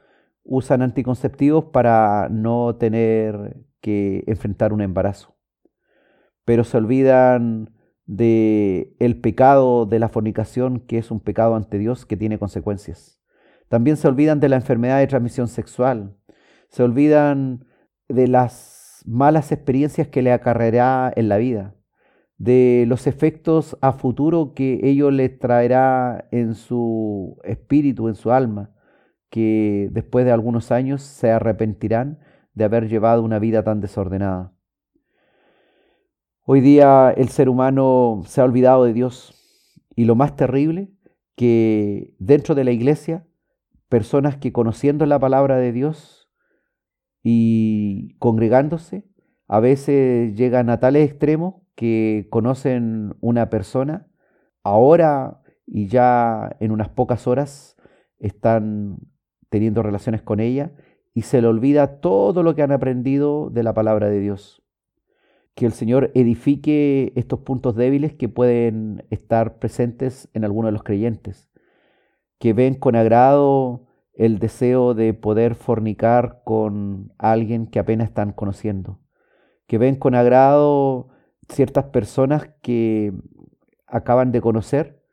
Speaker 2: usan anticonceptivos para no tener que enfrentar un embarazo. Pero se olvidan de el pecado de la fornicación, que es un pecado ante Dios que tiene consecuencias. También se olvidan de la enfermedad de transmisión sexual. Se olvidan de las malas experiencias que le acarreará en la vida, de los efectos a futuro que ello le traerá en su espíritu, en su alma, que después de algunos años se arrepentirán de haber llevado una vida tan desordenada. Hoy día el ser humano se ha olvidado de Dios y lo más terrible, que dentro de la iglesia, personas que conociendo la palabra de Dios y congregándose, a veces llegan a tales extremos que conocen una persona, ahora y ya en unas pocas horas están teniendo relaciones con ella y se le olvida todo lo que han aprendido de la palabra de Dios. Que el Señor edifique estos puntos débiles que pueden estar presentes en algunos de los creyentes, que ven con agrado el deseo de poder fornicar con alguien que apenas están conociendo, que ven con agrado ciertas personas que acaban de conocer,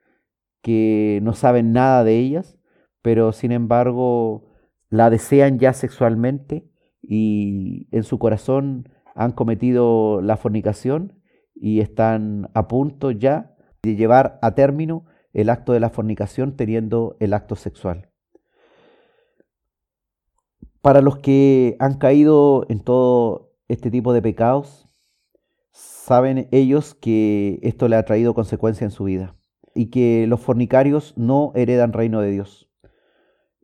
Speaker 2: que no saben nada de ellas, pero sin embargo la desean ya sexualmente y en su corazón han cometido la fornicación y están a punto ya de llevar a término el acto de la fornicación teniendo el acto sexual. Para los que han caído en todo este tipo de pecados, saben ellos que esto le ha traído consecuencia en su vida y que los fornicarios no heredan reino de Dios.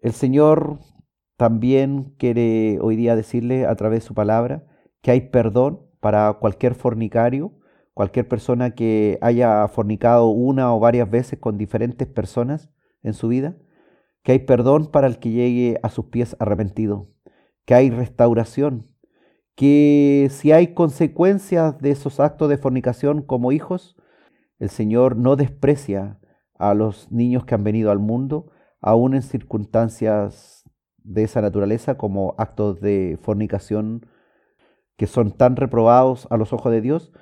Speaker 2: El Señor también quiere hoy día decirle a través de su palabra que hay perdón para cualquier fornicario, cualquier persona que haya fornicado una o varias veces con diferentes personas en su vida, que hay perdón para el que llegue a sus pies arrepentido, que hay restauración, que si hay consecuencias de esos actos de fornicación como hijos, el Señor no desprecia a los niños que han venido al mundo, aún en circunstancias de esa naturaleza como actos de fornicación que son tan reprobados a los ojos de Dios,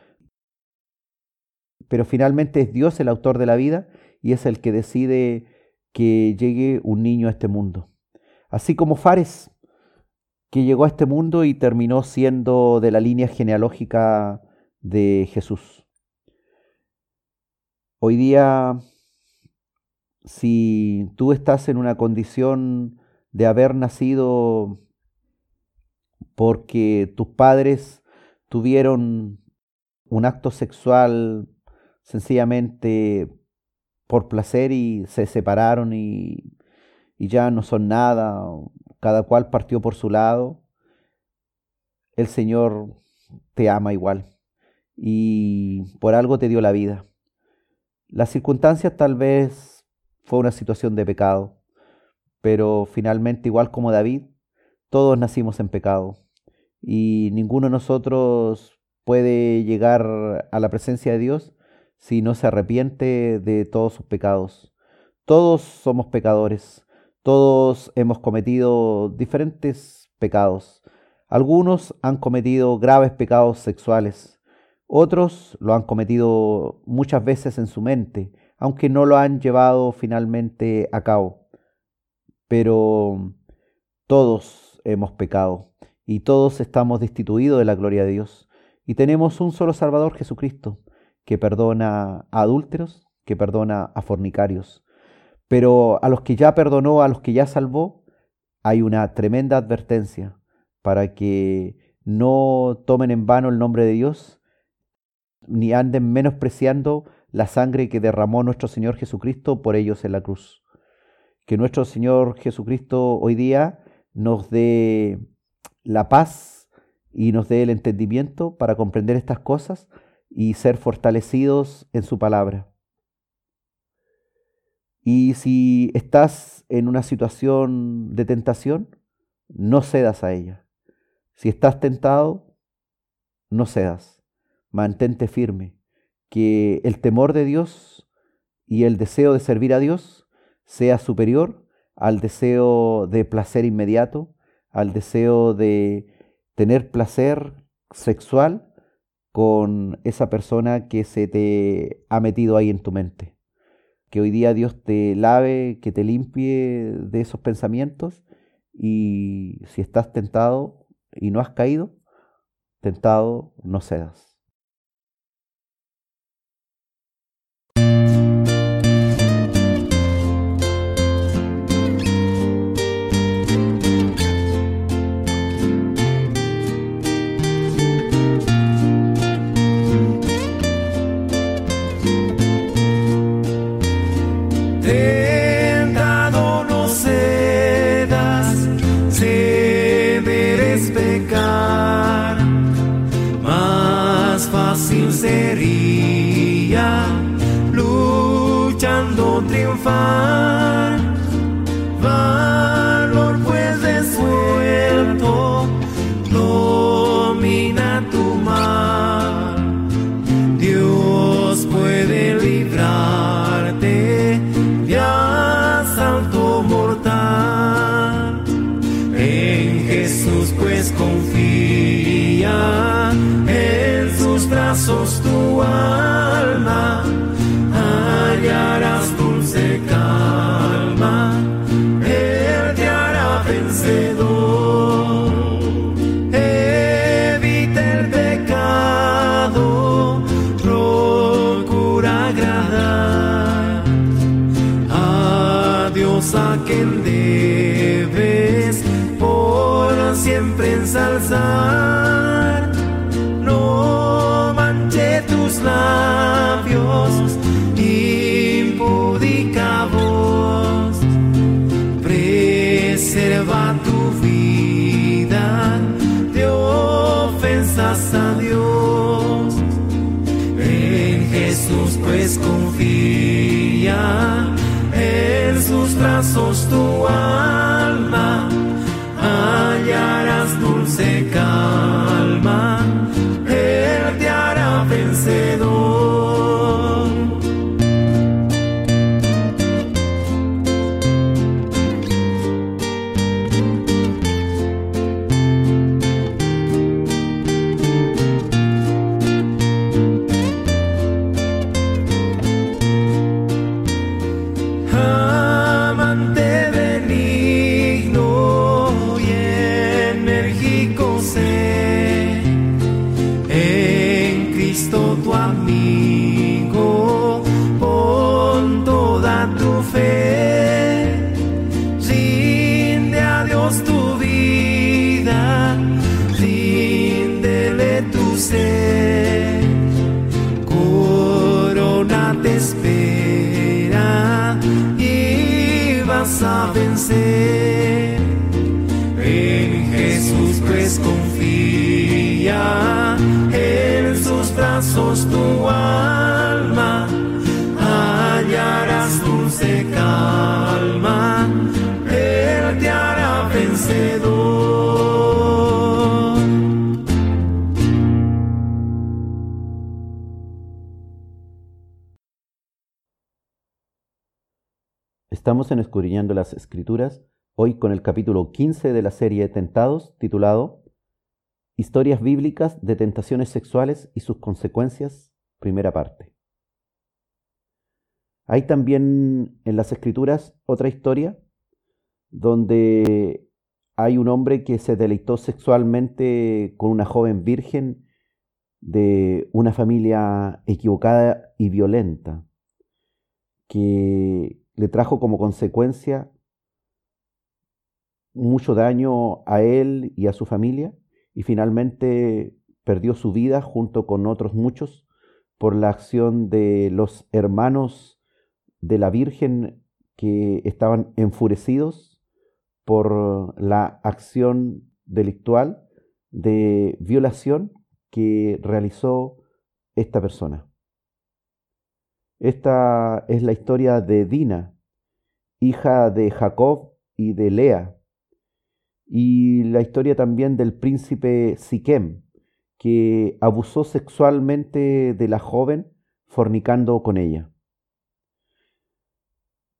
Speaker 2: pero finalmente es Dios el autor de la vida y es el que decide que llegue un niño a este mundo. Así como Fares, que llegó a este mundo y terminó siendo de la línea genealógica de Jesús. Hoy día, si tú estás en una condición de haber nacido porque tus padres tuvieron un acto sexual sencillamente por placer y se separaron y, ya no son nada, cada cual partió por su lado, el Señor te ama igual y por algo te dio la vida. Las circunstancias tal vez fue una situación de pecado, pero finalmente igual como David, todos nacimos en pecado. Y ninguno de nosotros puede llegar a la presencia de Dios si no se arrepiente de todos sus pecados. Todos somos pecadores, todos hemos cometido diferentes pecados. Algunos han cometido graves pecados sexuales, otros lo han cometido muchas veces en su mente, aunque no lo han llevado finalmente a cabo. Pero todos hemos pecado y todos estamos destituidos de la gloria de Dios. Y tenemos un solo Salvador, Jesucristo, que perdona a adúlteros, que perdona a fornicarios. Pero a los que ya perdonó, a los que ya salvó, hay una tremenda advertencia para que no tomen en vano el nombre de Dios, ni anden menospreciando la sangre que derramó nuestro Señor Jesucristo por ellos en la cruz. Que nuestro Señor Jesucristo hoy día nos dé la paz y nos dé el entendimiento para comprender estas cosas y ser fortalecidos en su palabra. Y si estás en una situación de tentación, no cedas a ella. Si estás tentado, no cedas. Mantente firme. Que el temor de Dios y el deseo de servir a Dios sea superior al deseo de placer inmediato, al deseo de tener placer sexual con esa persona que se te ha metido ahí en tu mente. Que hoy día Dios te lave, que te limpie de esos pensamientos y si estás tentado y no has caído, tentado no cedas.
Speaker 3: 发 brazos tu alma hallarás dulce calma,
Speaker 2: en Escudriñando las Escrituras, hoy con el capítulo 15 de la serie Tentados, titulado Historias bíblicas de tentaciones sexuales y sus consecuencias, primera parte. Hay también en las Escrituras otra historia donde hay un hombre que se deleitó sexualmente con una joven virgen de una familia equivocada y violenta, que le trajo como consecuencia mucho daño a él y a su familia y finalmente perdió su vida junto con otros muchos por la acción de los hermanos de la Virgen que estaban enfurecidos por la acción delictual de violación que realizó esta persona. Esta es la historia de Dina, hija de Jacob y de Lea, y la historia también del príncipe Siquem, que abusó sexualmente de la joven fornicando con ella.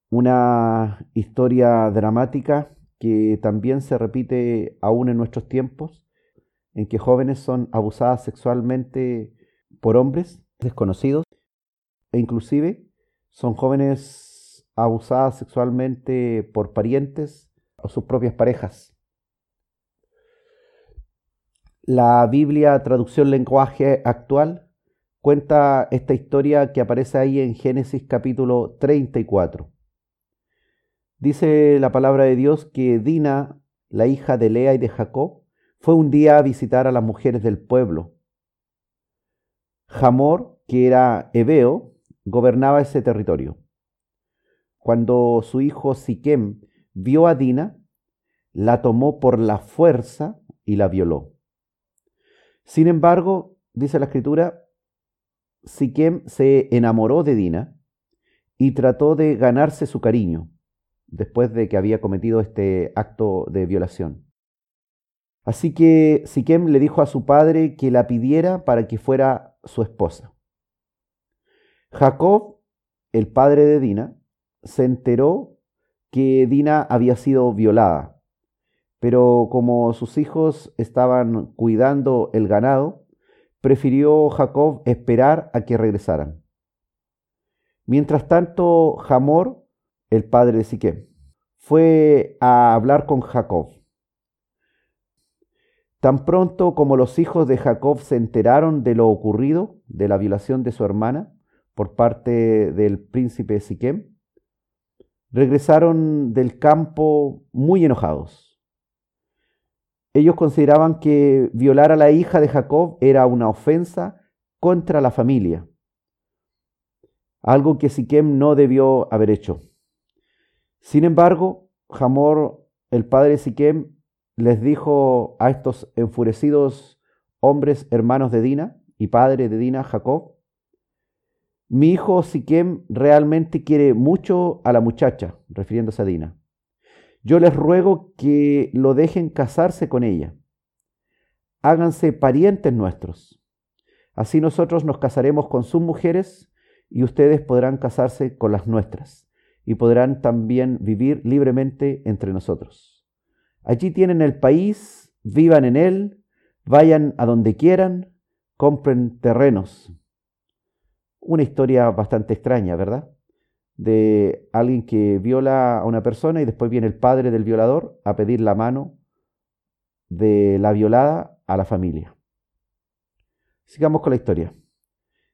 Speaker 2: Una historia dramática que también se repite aún en nuestros tiempos, en que jóvenes son abusadas sexualmente por hombres desconocidos e inclusive son jóvenes abusadas sexualmente por parientes o sus propias parejas. La Biblia, traducción lenguaje actual, cuenta esta historia que aparece ahí en Génesis capítulo 34. Dice la palabra de Dios que Dina, la hija de Lea y de Jacob, fue un día a visitar a las mujeres del pueblo. Jamor, que era hebeo, gobernaba ese territorio. Cuando su hijo Siquem vio a Dina, la tomó por la fuerza y la violó. Sin embargo, dice la escritura, Siquem se enamoró de Dina y trató de ganarse su cariño después de que había cometido este acto de violación. Así que Siquem le dijo a su padre que la pidiera para que fuera su esposa. Jacob, el padre de Dina, se enteró que Dina había sido violada, pero como sus hijos estaban cuidando el ganado, prefirió Jacob esperar a que regresaran. Mientras tanto, Hamor, el padre de Siquem, fue a hablar con Jacob. Tan pronto como los hijos de Jacob se enteraron de lo ocurrido, de la violación de su hermana por parte del príncipe Siquem, regresaron del campo muy enojados. Ellos consideraban que violar a la hija de Jacob era una ofensa contra la familia, algo que Siquem no debió haber hecho. Sin embargo, Hamor, el padre de Siquem, les dijo a estos enfurecidos hombres hermanos de Dina y padre de Dina, Jacob, mi hijo Siquem realmente quiere mucho a la muchacha, refiriéndose a Dina. Yo les ruego que lo dejen casarse con ella. Háganse parientes nuestros. Así nosotros nos casaremos con sus mujeres y ustedes podrán casarse con las nuestras y podrán también vivir libremente entre nosotros. Allí tienen el país, vivan en él, vayan a donde quieran, compren terrenos. Una historia bastante extraña, ¿verdad? De alguien que viola a una persona y después viene el padre del violador a pedir la mano de la violada a la familia. Sigamos con la historia.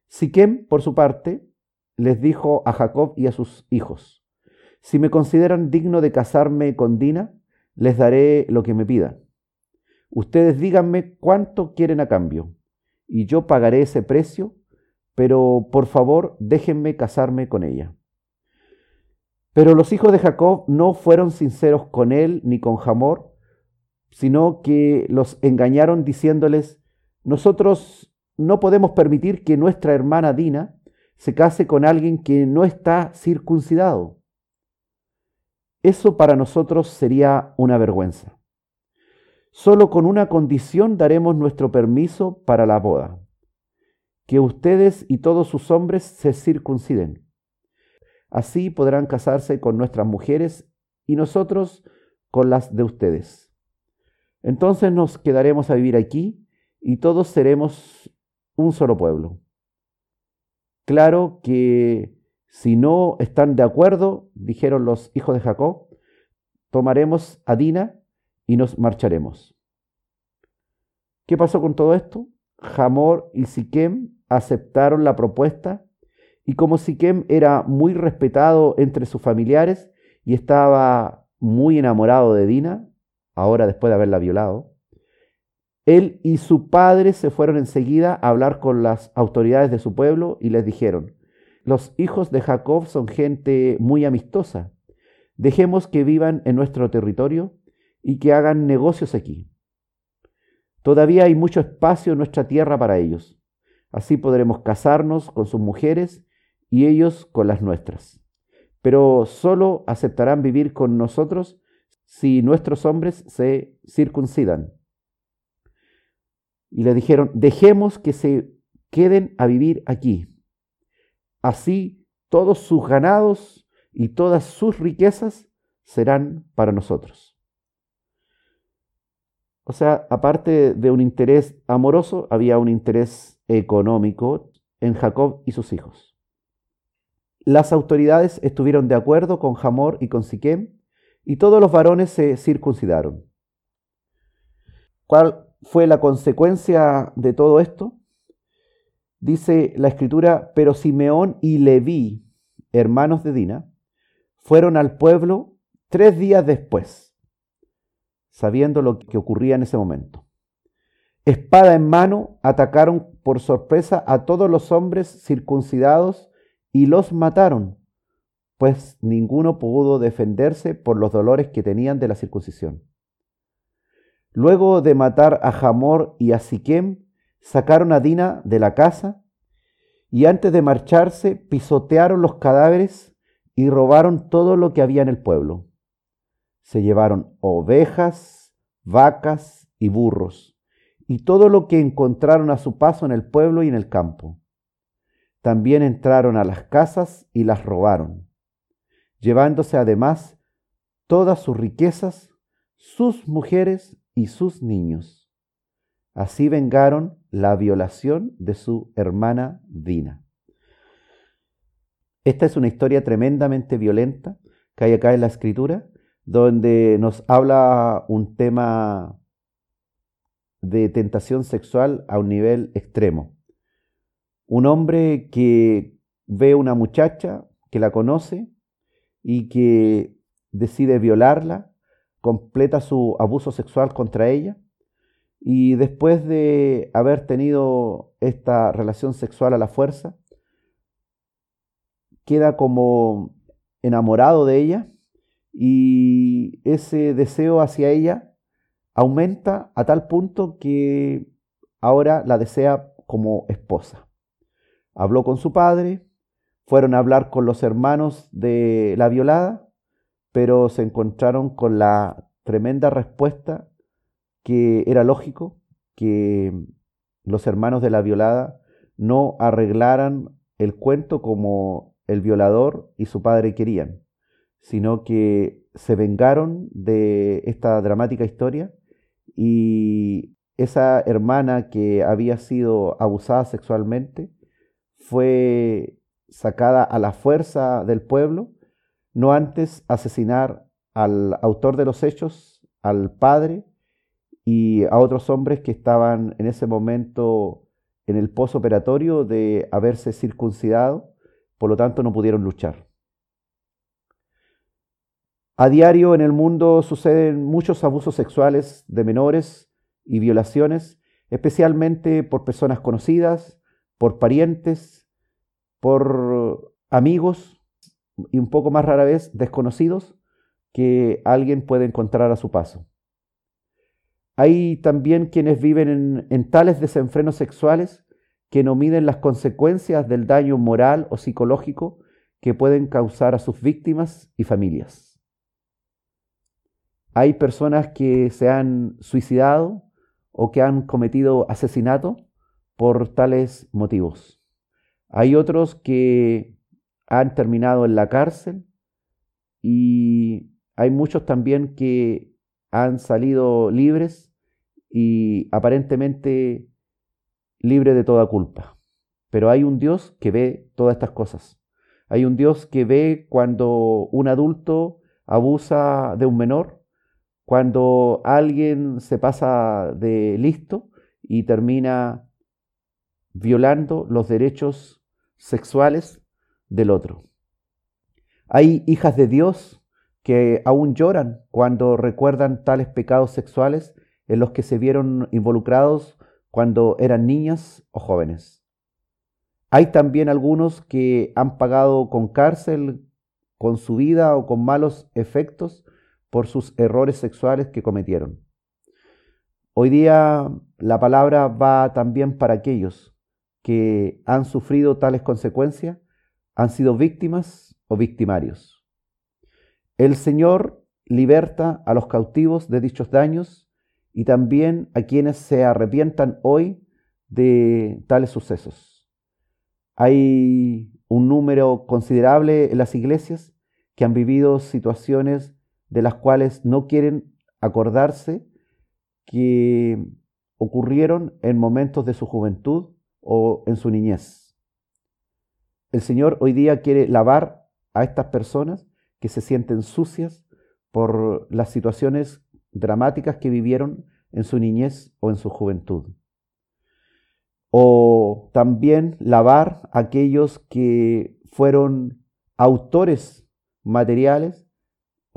Speaker 2: Siquem, por su parte, les dijo a Jacob y a sus hijos, si me consideran digno de casarme con Dina, les daré lo que me pidan. Ustedes díganme cuánto quieren a cambio, y yo pagaré ese precio, pero por favor déjenme casarme con ella. Pero los hijos de Jacob no fueron sinceros con él ni con Jamor, sino que los engañaron diciéndoles, nosotros no podemos permitir que nuestra hermana Dina se case con alguien que no está circuncidado. Eso para nosotros sería una vergüenza. Solo con una condición daremos nuestro permiso para la boda, que ustedes y todos sus hombres se circunciden. Así podrán casarse con nuestras mujeres y nosotros con las de ustedes. Entonces nos quedaremos a vivir aquí y todos seremos un solo pueblo. Claro que si no están de acuerdo, dijeron los hijos de Jacob, tomaremos a Dina y nos marcharemos. ¿Qué pasó con todo esto? Hamor y Siquem aceptaron la propuesta y como Siquem era muy respetado entre sus familiares y estaba muy enamorado de Dina, ahora después de haberla violado, él y su padre se fueron enseguida a hablar con las autoridades de su pueblo y les dijeron, los hijos de Jacob son gente muy amistosa, dejemos que vivan en nuestro territorio y que hagan negocios aquí. Todavía hay mucho espacio en nuestra tierra para ellos, así podremos casarnos con sus mujeres y ellos con las nuestras. Pero solo aceptarán vivir con nosotros si nuestros hombres se circuncidan y le dijeron, dejemos que se queden a vivir aquí. Así todos sus ganados y todas sus riquezas serán para nosotros. O sea, aparte de un interés amoroso, había un interés económico en Jacob y sus hijos. Las autoridades estuvieron de acuerdo con Hamor y con Siquem, y todos los varones se circuncidaron. ¿Cuál fue la consecuencia de todo esto? Dice la escritura, pero Simeón y Leví, hermanos de Dina, fueron al pueblo tres días después, sabiendo lo que ocurría en ese momento. Espada en mano, atacaron por sorpresa a todos los hombres circuncidados y los mataron, pues ninguno pudo defenderse por los dolores que tenían de la circuncisión. Luego de matar a Hamor y a Siquem, sacaron a Dina de la casa y antes de marcharse pisotearon los cadáveres y robaron todo lo que había en el pueblo. Se llevaron ovejas, vacas y burros y todo lo que encontraron a su paso en el pueblo y en el campo. También entraron a las casas y las robaron, llevándose además todas sus riquezas, sus mujeres y sus niños. Así vengaron la violación de su hermana Dina. Esta es una historia tremendamente violenta que hay acá en la escritura, donde nos habla un tema de tentación sexual a un nivel extremo. Un hombre que ve una muchacha, que la conoce, y que decide violarla, completa su abuso sexual contra ella y después de haber tenido esta relación sexual a la fuerza, queda como enamorado de ella y ese deseo hacia ella aumenta a tal punto que ahora la desea como esposa. Habló con su padre, fueron a hablar con los hermanos de la violada, pero se encontraron con la tremenda respuesta que era lógico que los hermanos de la violada no arreglaran el cuento como el violador y su padre querían, sino que se vengaron de esta dramática historia y esa hermana que había sido abusada sexualmente fue sacada a la fuerza del pueblo, no antes asesinar al autor de los hechos, al padre y a otros hombres que estaban en ese momento en el posoperatorio de haberse circuncidado, por lo tanto no pudieron luchar. A diario en el mundo suceden muchos abusos sexuales de menores y violaciones, especialmente por personas conocidas, por parientes, por amigos y un poco más rara vez desconocidos que alguien puede encontrar a su paso. Hay también quienes viven en, en, tales desenfrenos sexuales que no miden las consecuencias del daño moral o psicológico que pueden causar a sus víctimas y familias. Hay personas que se han suicidado o que han cometido asesinato por tales motivos. Hay otros que han terminado en la cárcel y hay muchos también que han salido libres y aparentemente libres de toda culpa. Pero hay un Dios que ve todas estas cosas. Hay un Dios que ve cuando un adulto abusa de un menor cuando alguien se pasa de listo y termina violando los derechos sexuales del otro. Hay hijas de Dios que aún lloran cuando recuerdan tales pecados sexuales en los que se vieron involucrados cuando eran niñas o jóvenes. Hay también algunos que han pagado con cárcel, con su vida o con malos efectos por sus errores sexuales que cometieron. Hoy día la palabra va también para aquellos que han sufrido tales consecuencias, han sido víctimas o victimarios. El Señor liberta a los cautivos de dichos daños y también a quienes se arrepientan hoy de tales sucesos. Hay un número considerable en las iglesias que han vivido situaciones de las cuales no quieren acordarse que ocurrieron en momentos de su juventud o en su niñez. El Señor hoy día quiere lavar a estas personas que se sienten sucias por las situaciones dramáticas que vivieron en su niñez o en su juventud. O también lavar a aquellos que fueron autores materiales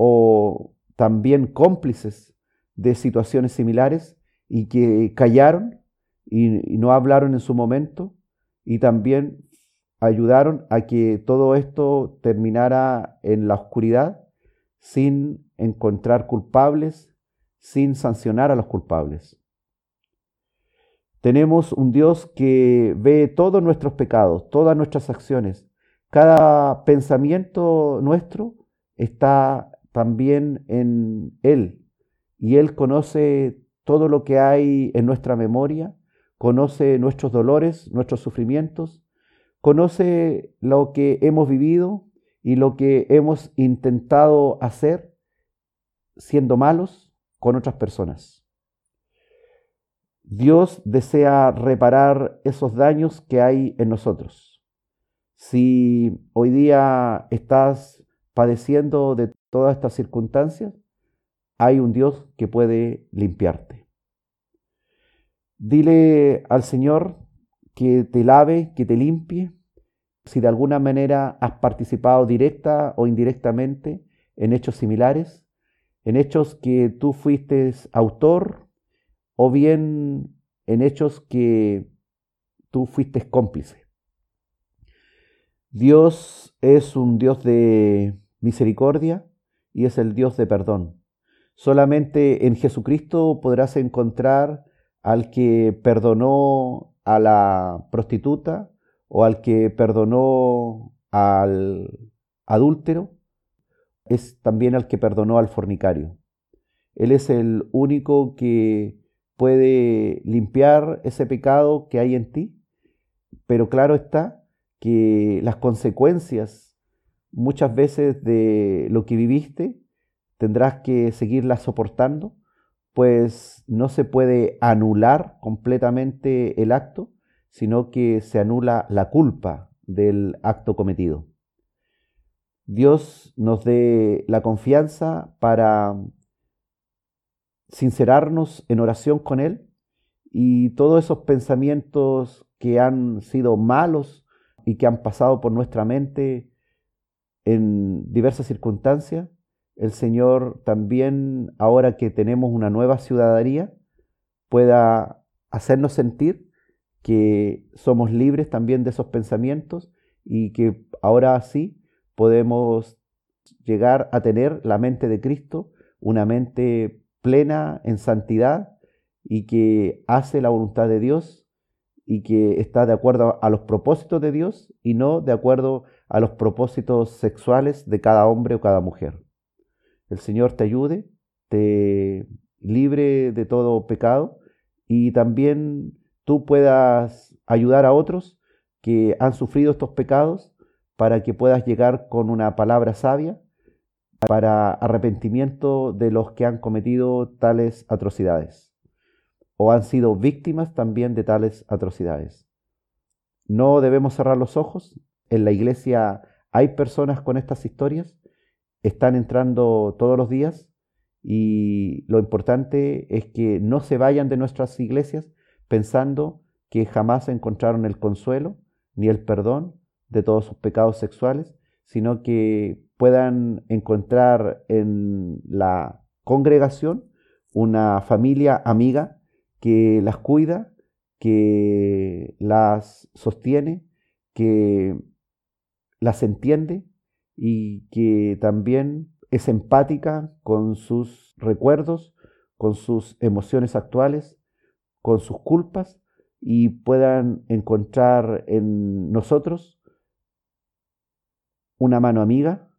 Speaker 2: o también cómplices de situaciones similares y que callaron y, no hablaron en su momento y también ayudaron a que todo esto terminara en la oscuridad sin encontrar culpables, sin sancionar a los culpables. Tenemos un Dios que ve todos nuestros pecados, todas nuestras acciones. Cada pensamiento nuestro está también en Él. Y Él conoce todo lo que hay en nuestra memoria, conoce nuestros dolores, nuestros sufrimientos, conoce lo que hemos vivido y lo que hemos intentado hacer siendo malos con otras personas. Dios desea reparar esos daños que hay en nosotros. Si hoy día estás padeciendo de todas estas circunstancias, hay un Dios que puede limpiarte. Dile al Señor que te lave, que te limpie, si de alguna manera has participado directa o indirectamente en hechos similares, en hechos que tú fuiste autor o bien en hechos que tú fuiste cómplice. Dios es un Dios de misericordia y es el Dios de perdón. Solamente en Jesucristo podrás encontrar al que perdonó a la prostituta o al que perdonó al adúltero, es también al que perdonó al fornicario. Él es el único que puede limpiar ese pecado que hay en ti, pero claro está que las consecuencias muchas veces de lo que viviste tendrás que seguirlas soportando, pues no se puede anular completamente el acto, sino que se anula la culpa del acto cometido. Dios nos dé la confianza para sincerarnos en oración con Él y todos esos pensamientos que han sido malos y que han pasado por nuestra mente en diversas circunstancias, el Señor también, ahora que tenemos una nueva ciudadanía, pueda hacernos sentir que somos libres también de esos pensamientos y que ahora sí podemos llegar a tener la mente de Cristo, una mente plena en santidad y que hace la voluntad de Dios y que está de acuerdo a los propósitos de Dios y no de acuerdo a los propósitos sexuales de cada hombre o cada mujer. El Señor te ayude, te libre de todo pecado y también tú puedas ayudar a otros que han sufrido estos pecados para que puedas llegar con una palabra sabia para arrepentimiento de los que han cometido tales atrocidades o han sido víctimas también de tales atrocidades. No debemos cerrar los ojos. En la iglesia hay personas con estas historias, están entrando todos los días y lo importante es que no se vayan de nuestras iglesias pensando que jamás encontraron el consuelo ni el perdón de todos sus pecados sexuales, sino que puedan encontrar en la congregación una familia amiga que las cuida, que las sostiene, que las entiende y que también es empática con sus recuerdos, con sus emociones actuales con sus culpas y puedan encontrar en nosotros una mano amiga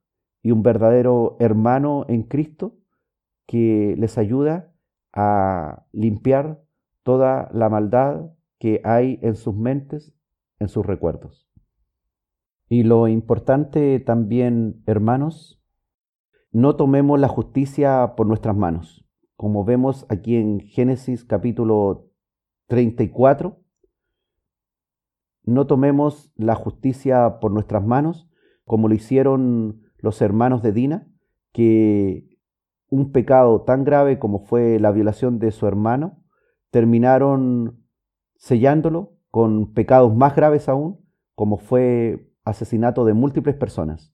Speaker 2: y un verdadero hermano en Cristo que les ayuda a limpiar toda la maldad que hay en sus mentes, en sus recuerdos. Y lo importante también, hermanos, no tomemos la justicia por nuestras manos. Como vemos aquí en Génesis capítulo 34. No tomemos la justicia por nuestras manos, como lo hicieron los hermanos de Dina, que un pecado tan grave como fue la violación de su hermano, terminaron sellándolo con pecados más graves aún, como fue asesinato de múltiples personas.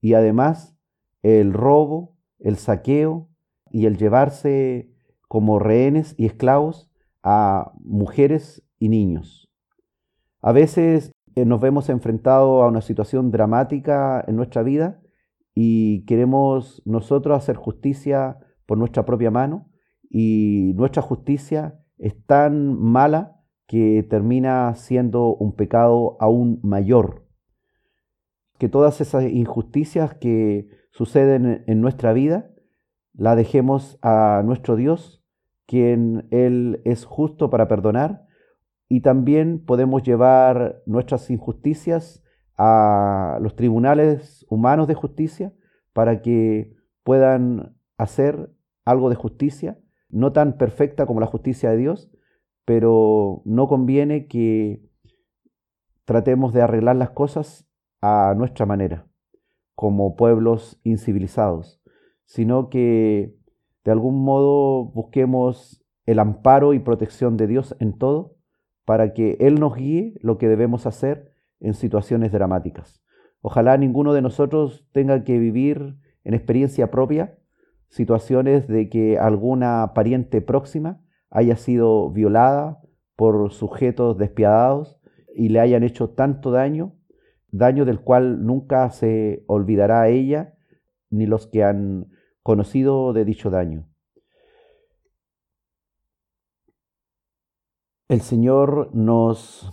Speaker 2: Y además el robo, el saqueo y el llevarse como rehenes y esclavos a mujeres y niños. A veces eh, nos vemos enfrentados a una situación dramática en nuestra vida y queremos nosotros hacer justicia por nuestra propia mano y nuestra justicia es tan mala que termina siendo un pecado aún mayor. Que todas esas injusticias que suceden en nuestra vida la dejemos a nuestro Dios quien Él es justo para perdonar, y también podemos llevar nuestras injusticias a los tribunales humanos de justicia para que puedan hacer algo de justicia, no tan perfecta como la justicia de Dios, pero no conviene que tratemos de arreglar las cosas a nuestra manera, como pueblos incivilizados, sino que de algún modo busquemos el amparo y protección de Dios en todo para que Él nos guíe lo que debemos hacer en situaciones dramáticas. Ojalá ninguno de nosotros tenga que vivir en experiencia propia situaciones de que alguna pariente próxima haya sido violada por sujetos despiadados y le hayan hecho tanto daño, daño del cual nunca se olvidará a ella ni los que han conocido de dicho daño. El Señor nos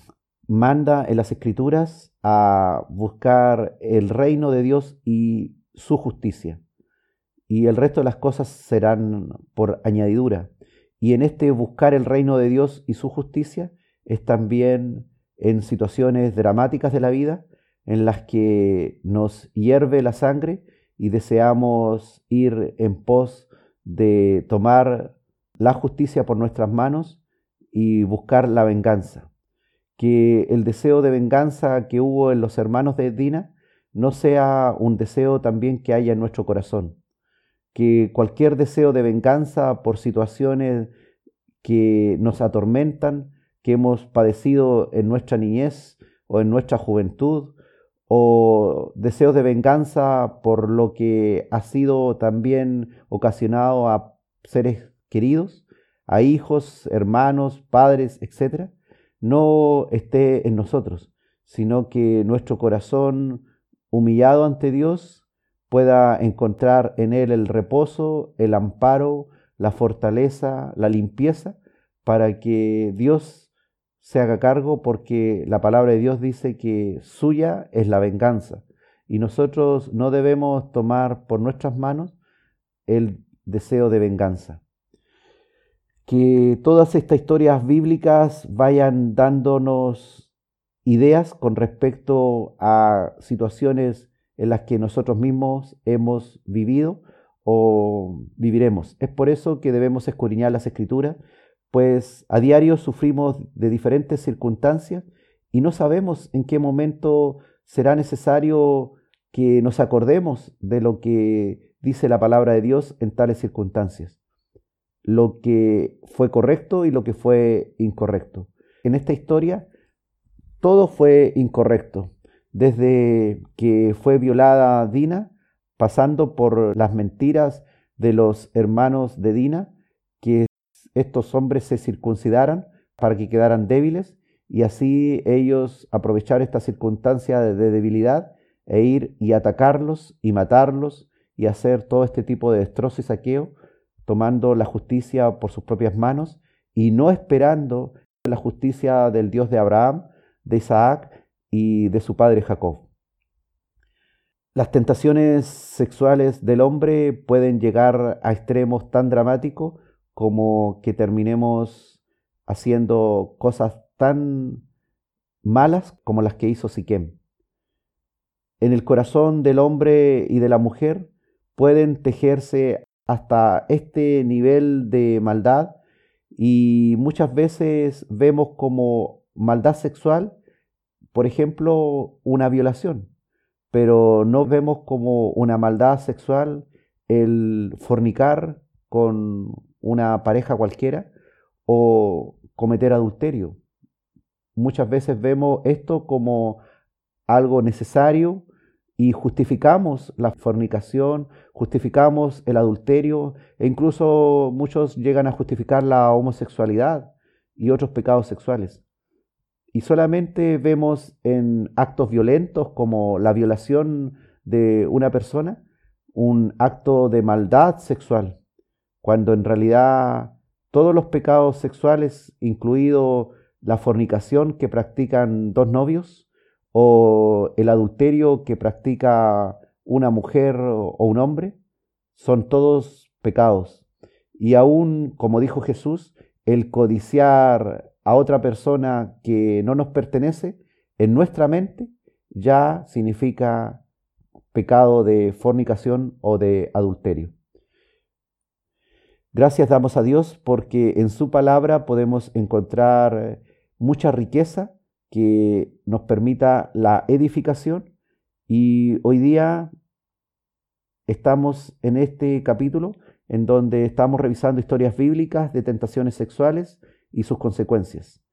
Speaker 2: manda en las Escrituras a buscar el reino de Dios y su justicia. Y el resto de las cosas serán por añadidura. Y en este buscar el reino de Dios y su justicia es también en situaciones dramáticas de la vida en las que nos hierve la sangre y deseamos ir en pos de tomar la justicia por nuestras manos y buscar la venganza. Que el deseo de venganza que hubo en los hermanos de Dina no sea un deseo también que haya en nuestro corazón. Que cualquier deseo de venganza por situaciones que nos atormentan, que hemos padecido en nuestra niñez o en nuestra juventud, o deseos de venganza por lo que ha sido también ocasionado a seres queridos, a hijos, hermanos, padres, etc., no esté en nosotros, sino que nuestro corazón humillado ante Dios pueda encontrar en Él el reposo, el amparo, la fortaleza, la limpieza, para que Dios se haga cargo, porque la palabra de Dios dice que suya es la venganza, y nosotros no debemos tomar por nuestras manos el deseo de venganza que todas estas historias bíblicas vayan dándonos ideas con respecto a situaciones en las que nosotros mismos hemos vivido o viviremos. Es por eso que debemos escudriñar las escrituras, pues a diario sufrimos de diferentes circunstancias y no sabemos en qué momento será necesario que nos acordemos de lo que dice la palabra de Dios en tales circunstancias lo que fue correcto y lo que fue incorrecto. En esta historia todo fue incorrecto, desde que fue violada Dina, pasando por las mentiras de los hermanos de Dina, que estos hombres se circuncidaran para que quedaran débiles y así ellos aprovechar esta circunstancia de, debilidad e ir y atacarlos y matarlos y hacer todo este tipo de destrozo y saqueo tomando la justicia por sus propias manos y no esperando la justicia del Dios de Abraham, de Isaac y de su padre Jacob. Las tentaciones sexuales del hombre pueden llegar a extremos tan dramáticos como que terminemos haciendo cosas tan malas como las que hizo Siquem. En el corazón del hombre y de la mujer pueden tejerse hasta este nivel de maldad y muchas veces vemos como maldad sexual, por ejemplo, una violación, pero no vemos como una maldad sexual el fornicar con una pareja cualquiera o cometer adulterio. Muchas veces vemos esto como algo necesario y justificamos la fornicación, justificamos el adulterio e incluso muchos llegan a justificar la homosexualidad y otros pecados sexuales. Y solamente vemos en actos violentos como la violación de una persona un acto de maldad sexual, cuando en realidad todos los pecados sexuales, incluido la fornicación que practican dos novios, o el adulterio que practica una mujer o un hombre, son todos pecados. Y aún, como dijo Jesús, el codiciar a otra persona que no nos pertenece en nuestra mente ya significa pecado de fornicación o de adulterio. Gracias damos a Dios porque en su palabra podemos encontrar mucha riqueza que nos permita la edificación y hoy día estamos en este capítulo en donde estamos revisando historias bíblicas de tentaciones sexuales y sus consecuencias.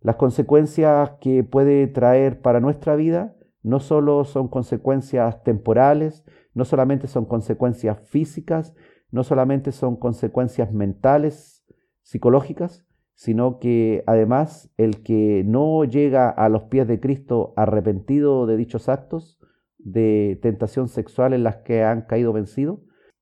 Speaker 2: Las consecuencias que puede traer para nuestra vida no solo son consecuencias temporales, no solamente son consecuencias físicas, no solamente son consecuencias mentales, psicológicas, sino que además el que no llega a los pies de Cristo arrepentido de dichos actos de tentación sexual en las que han caído vencidos,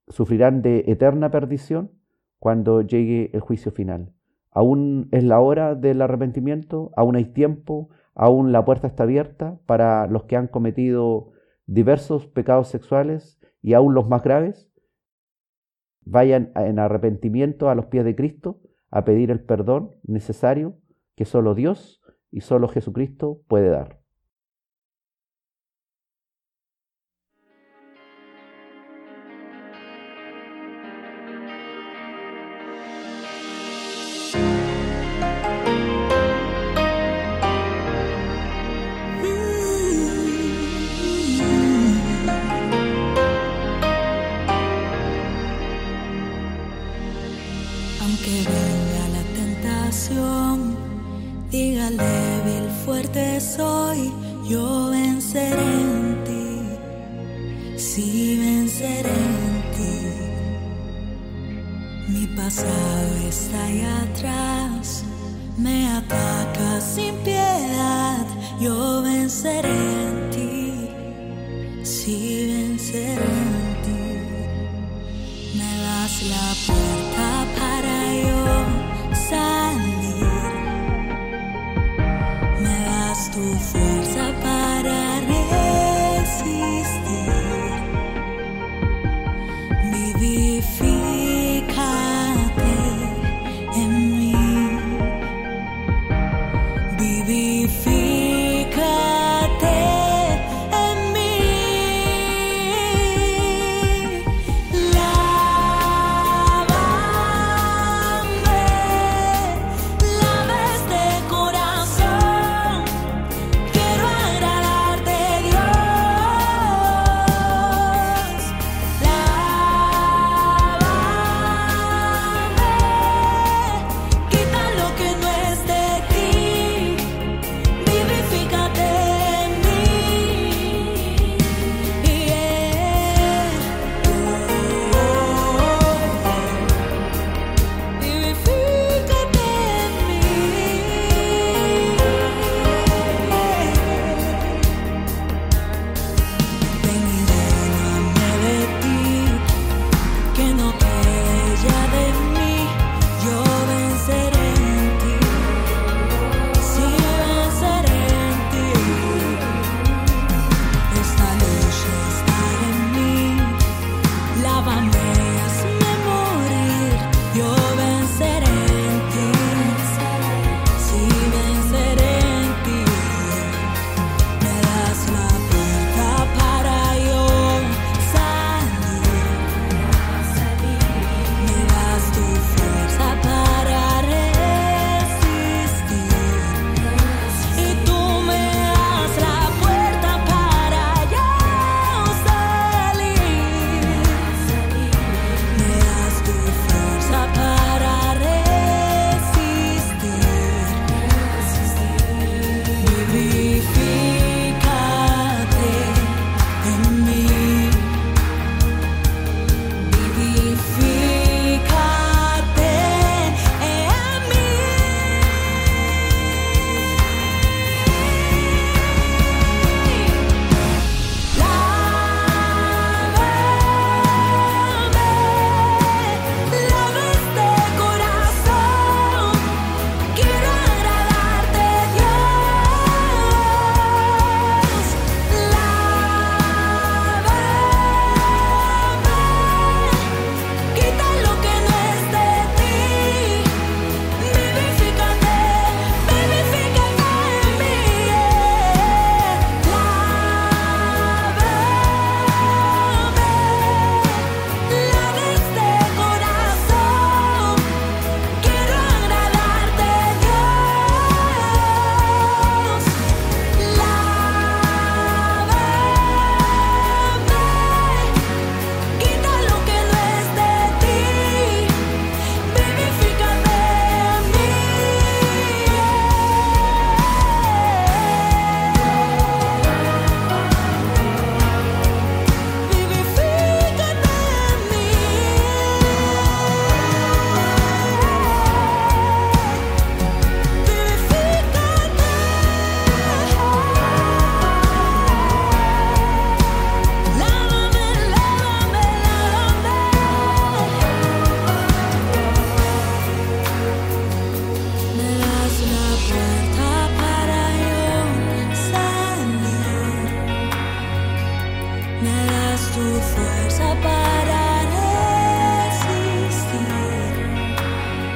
Speaker 2: sufrirán de eterna perdición cuando llegue el juicio final. Aún es la hora del arrepentimiento, aún hay tiempo, aún la puerta está abierta para los que han cometido diversos pecados sexuales y aún los más graves. Vayan en arrepentimiento a los pies de Cristo a pedir el perdón necesario que solo Dios y solo Jesucristo puede dar.
Speaker 4: Pasado está ahí atrás, me ataca sin piedad, yo venceré en ti, sí venceré en ti. Me das la puerta para yo salir.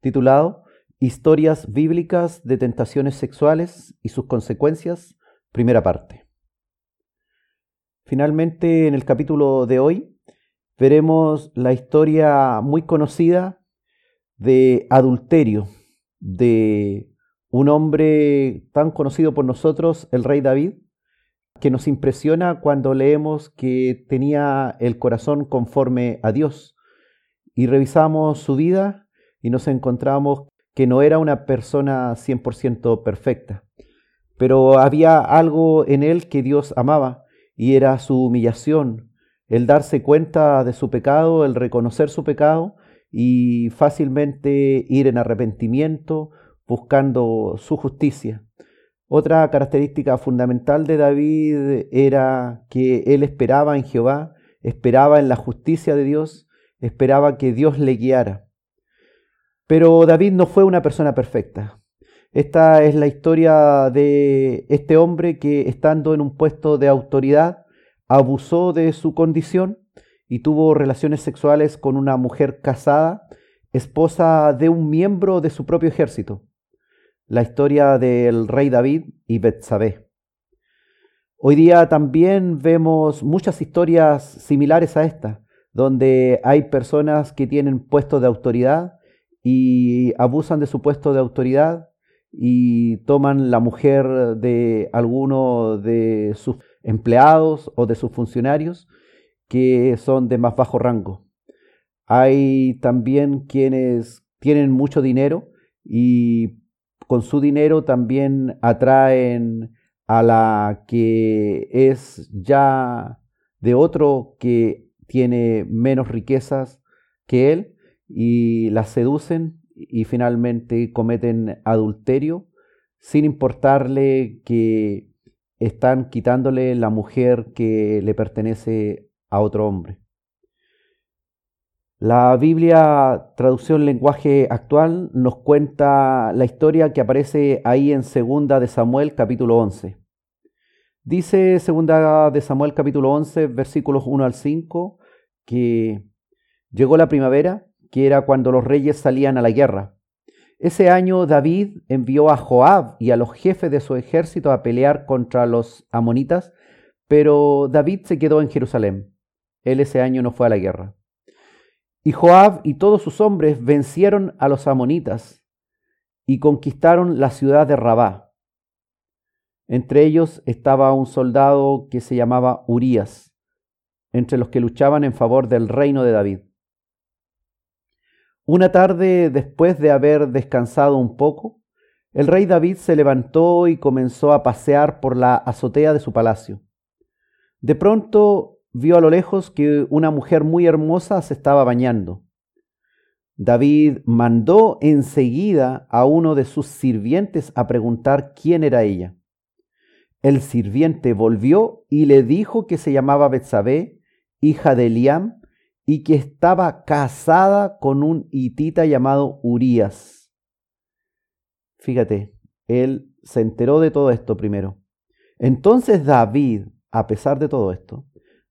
Speaker 2: titulado Historias bíblicas de tentaciones sexuales y sus consecuencias, primera parte. Finalmente, en el capítulo de hoy, veremos la historia muy conocida de adulterio de un hombre tan conocido por nosotros, el rey David, que nos impresiona cuando leemos que tenía el corazón conforme a Dios. Y revisamos su vida y nos encontramos que no era una persona 100% perfecta, pero había algo en él que Dios amaba y era su humillación, el darse cuenta de su pecado, el reconocer su pecado y fácilmente ir en arrepentimiento buscando su justicia. Otra característica fundamental de David era que él esperaba en Jehová, esperaba en la justicia de Dios, esperaba que Dios le guiara. Pero David no fue una persona perfecta. Esta es la historia de este hombre que estando en un puesto de autoridad abusó de su condición y tuvo relaciones sexuales con una mujer casada, esposa de un miembro de su propio ejército la historia del rey David y Betsabé. Hoy día también vemos muchas historias similares a esta, donde hay personas que tienen puestos de autoridad y abusan de su puesto de autoridad y toman la mujer de alguno de sus empleados o de sus funcionarios que son de más bajo rango. Hay también quienes tienen mucho dinero y con su dinero también atraen a la que es ya de otro que tiene menos riquezas que él y la seducen y finalmente cometen adulterio sin importarle que están quitándole la mujer que le pertenece a otro hombre. La Biblia, traducción lenguaje actual, nos cuenta la historia que aparece ahí en Segunda de Samuel capítulo 11. Dice Segunda de Samuel capítulo 11 versículos 1 al 5 que llegó la primavera, que era cuando los reyes salían a la guerra. Ese año David envió a Joab y a los jefes de su ejército a pelear contra los amonitas, pero David se quedó en Jerusalén. Él ese año no fue a la guerra. Y Joab y todos sus hombres vencieron a los amonitas y conquistaron la ciudad de Rabá. Entre ellos estaba un soldado que se llamaba Urías, entre los que luchaban en favor del reino de David. Una tarde, después de haber descansado un poco, el rey David se levantó y comenzó a pasear por la azotea de su palacio. De pronto vio a lo lejos que una mujer muy hermosa se estaba bañando. David mandó enseguida a uno de sus sirvientes a preguntar quién era ella. El sirviente volvió y le dijo que se llamaba Betsabé, hija de Eliam, y que estaba casada con un hitita llamado Urías. Fíjate, él se enteró de todo esto primero. Entonces David, a pesar de todo esto,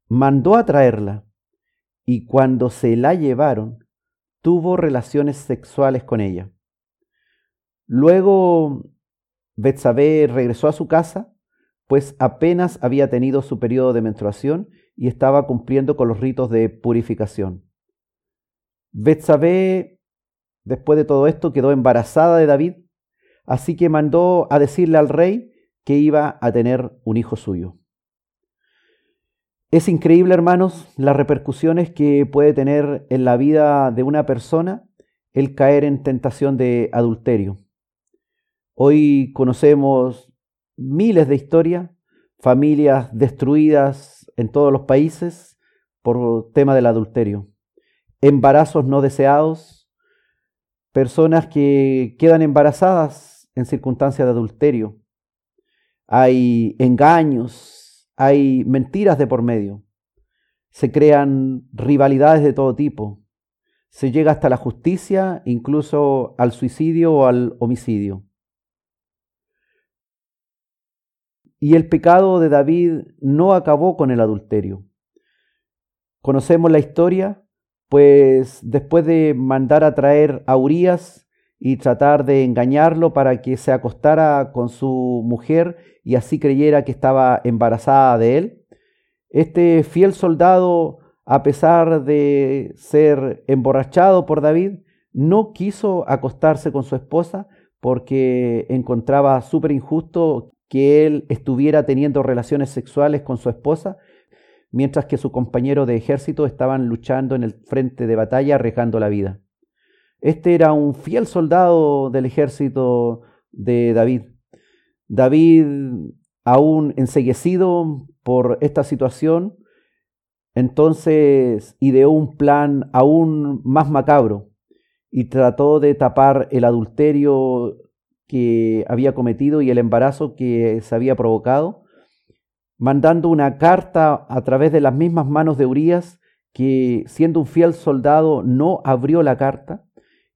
Speaker 2: mandó a traerla y cuando se la llevaron, tuvo relaciones sexuales con ella. Luego Betsabé regresó a su casa, pues apenas había tenido su periodo de menstruación y estaba cumpliendo con los ritos de purificación. Betsabé, después de todo esto, quedó embarazada de David, así que mandó a decirle al rey que iba a tener un hijo suyo. Es increíble, hermanos, las repercusiones que puede tener en la vida de una persona el caer en tentación de adulterio. Hoy conocemos miles de historias, familias destruidas en todos los países por tema del adulterio, embarazos no deseados, personas que quedan embarazadas en circunstancias de adulterio. Hay engaños, hay mentiras de por medio. se crean rivalidades de todo tipo, se llega hasta la justicia, incluso al suicidio o al homicidio. Y el pecado de David no acabó con el adulterio. Conocemos la historia, pues después de mandar a traer a Urias y tratar de engañarlo para que se acostara con su mujer y así creyera que estaba embarazada de él, este fiel soldado, a pesar de ser emborrachado por David, no quiso acostarse con su esposa porque encontraba súper injusto que él estuviera teniendo relaciones sexuales con su esposa, mientras que su compañero de ejército estaban luchando en el frente de batalla arriesgando la vida. Este era un fiel soldado del ejército de David. David, aún enseguecido por esta situación, entonces ideó un plan aún más macabro y trató de tapar el adulterio que había cometido y el embarazo que se había provocado, mandando una carta a través de las mismas manos de Urias, que siendo un fiel soldado no abrió la carta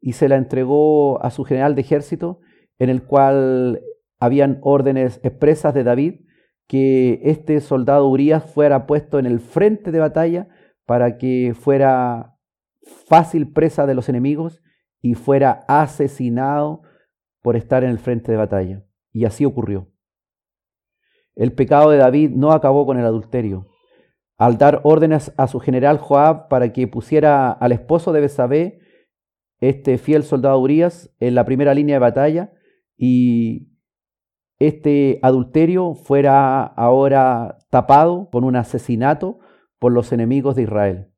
Speaker 2: y se la entregó a su general de ejército, en el cual habían órdenes expresas de David que este soldado Urias fuera puesto en el frente de batalla para que fuera fácil presa de los enemigos y fuera asesinado por estar en el frente de batalla. Y así ocurrió. El pecado de David no acabó con el adulterio. Al dar órdenes a su general Joab para que pusiera al esposo de Besabé, este fiel soldado Urias, en la primera línea de batalla y este adulterio fuera ahora tapado con un asesinato por los enemigos de Israel.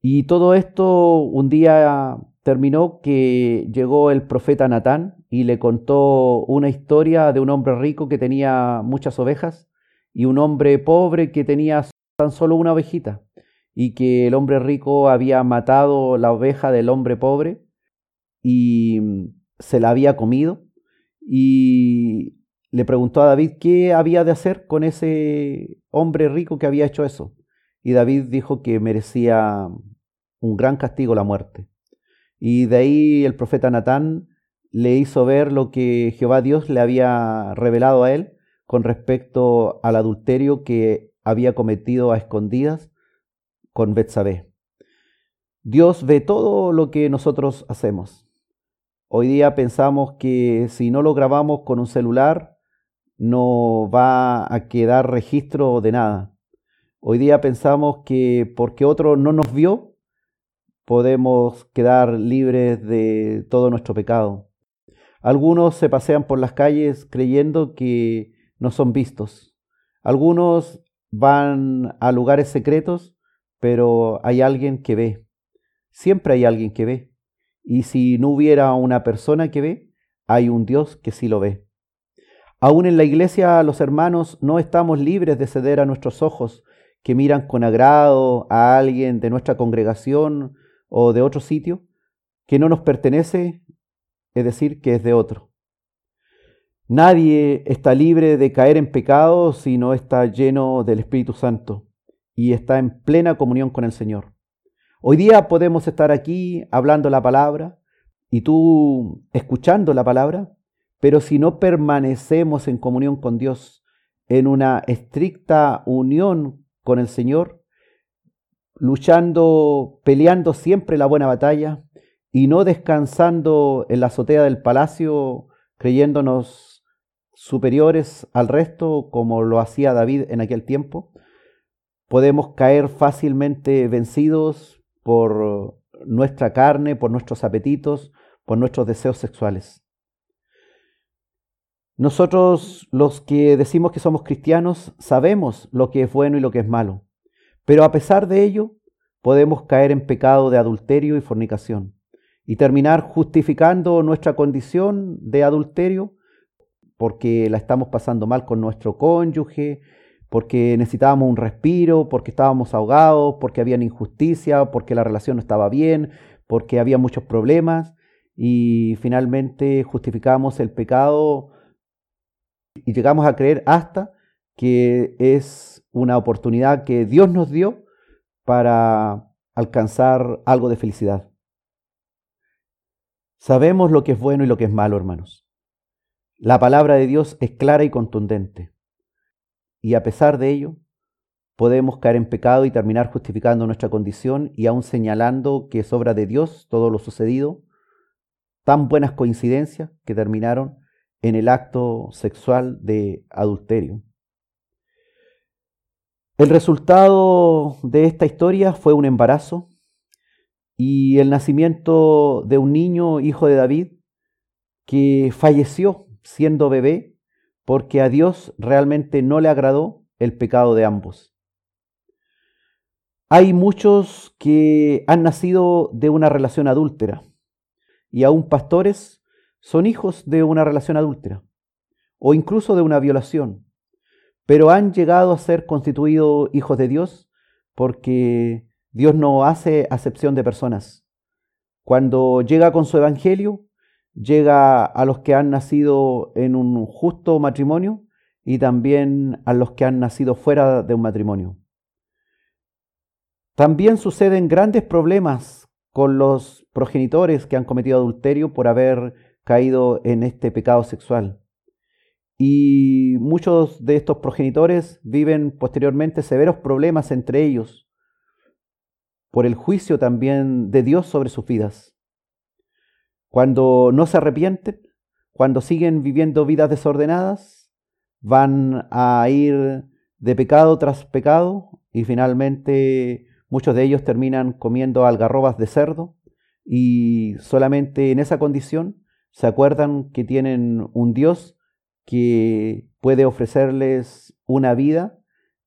Speaker 2: Y todo esto un día terminó que llegó el profeta Natán y le contó una historia de un hombre rico que tenía muchas ovejas y un hombre pobre que tenía tan solo una ovejita y que el hombre rico había matado la oveja del hombre pobre y se la había comido y le preguntó a David qué había de hacer con ese hombre rico que había hecho eso. Y David dijo que merecía un gran castigo la muerte. Y de ahí el profeta Natán le hizo ver lo que Jehová Dios le había revelado a él con respecto al adulterio que había cometido a escondidas con Betsabé. Dios ve todo lo que nosotros hacemos. Hoy día pensamos que si no lo grabamos con un celular no va a quedar registro de nada. Hoy día pensamos que porque otro no nos vio podemos quedar libres de todo nuestro pecado. Algunos se pasean por las calles creyendo que no son vistos. Algunos van a lugares secretos, pero hay alguien que ve. Siempre hay alguien que ve. Y si no hubiera una persona que ve, hay un Dios que sí lo ve. Aún en la iglesia los hermanos no estamos libres de ceder a nuestros ojos que miran con agrado a alguien de nuestra congregación o de otro sitio que no nos pertenece, es decir, que es de otro. Nadie está libre de caer en pecado si no está lleno del Espíritu Santo y está en plena comunión con el Señor. Hoy día podemos estar aquí hablando la palabra y tú escuchando la palabra, pero si no permanecemos en comunión con Dios, en una estricta unión con el Señor, luchando, peleando siempre la buena batalla y no descansando en la azotea del palacio creyéndonos superiores al resto como lo hacía David en aquel tiempo, podemos caer fácilmente vencidos por nuestra carne, por nuestros apetitos, por nuestros deseos sexuales. Nosotros los que decimos que somos cristianos sabemos lo que es bueno y lo que es malo. Pero a pesar de ello, podemos caer en pecado de adulterio y fornicación y terminar justificando nuestra condición de adulterio porque la estamos pasando mal con nuestro cónyuge, porque necesitábamos un respiro, porque estábamos ahogados, porque había injusticia, porque la relación no estaba bien, porque había muchos problemas y finalmente justificamos el pecado y llegamos a creer hasta que es una oportunidad que Dios nos dio para alcanzar algo de felicidad. Sabemos lo que es bueno y lo que es malo, hermanos. La palabra de Dios es clara y contundente. Y a pesar de ello, podemos caer en pecado y terminar justificando nuestra condición y aún señalando que es obra de Dios todo lo sucedido, tan buenas coincidencias que terminaron en el acto sexual de adulterio. El resultado de esta historia fue un embarazo y el nacimiento de un niño, hijo de David, que falleció siendo bebé porque a Dios realmente no le agradó el pecado de ambos. Hay muchos que han nacido de una relación adúltera y aún pastores son hijos de una relación adúltera o incluso de una violación, pero han llegado a ser constituidos hijos de Dios porque Dios no hace acepción de personas. Cuando llega con su evangelio, llega a los que han nacido en un justo matrimonio y también a los que han nacido fuera de un matrimonio. También suceden grandes problemas con los progenitores que han cometido adulterio por haber caído en este pecado sexual. Y muchos de estos progenitores viven posteriormente severos problemas entre ellos por el juicio también de Dios sobre sus vidas. Cuando no se arrepienten, cuando siguen viviendo vidas desordenadas, van a ir de pecado tras pecado y finalmente muchos de ellos terminan comiendo algarrobas de cerdo y solamente en esa condición se acuerdan que tienen un Dios que puede ofrecerles una vida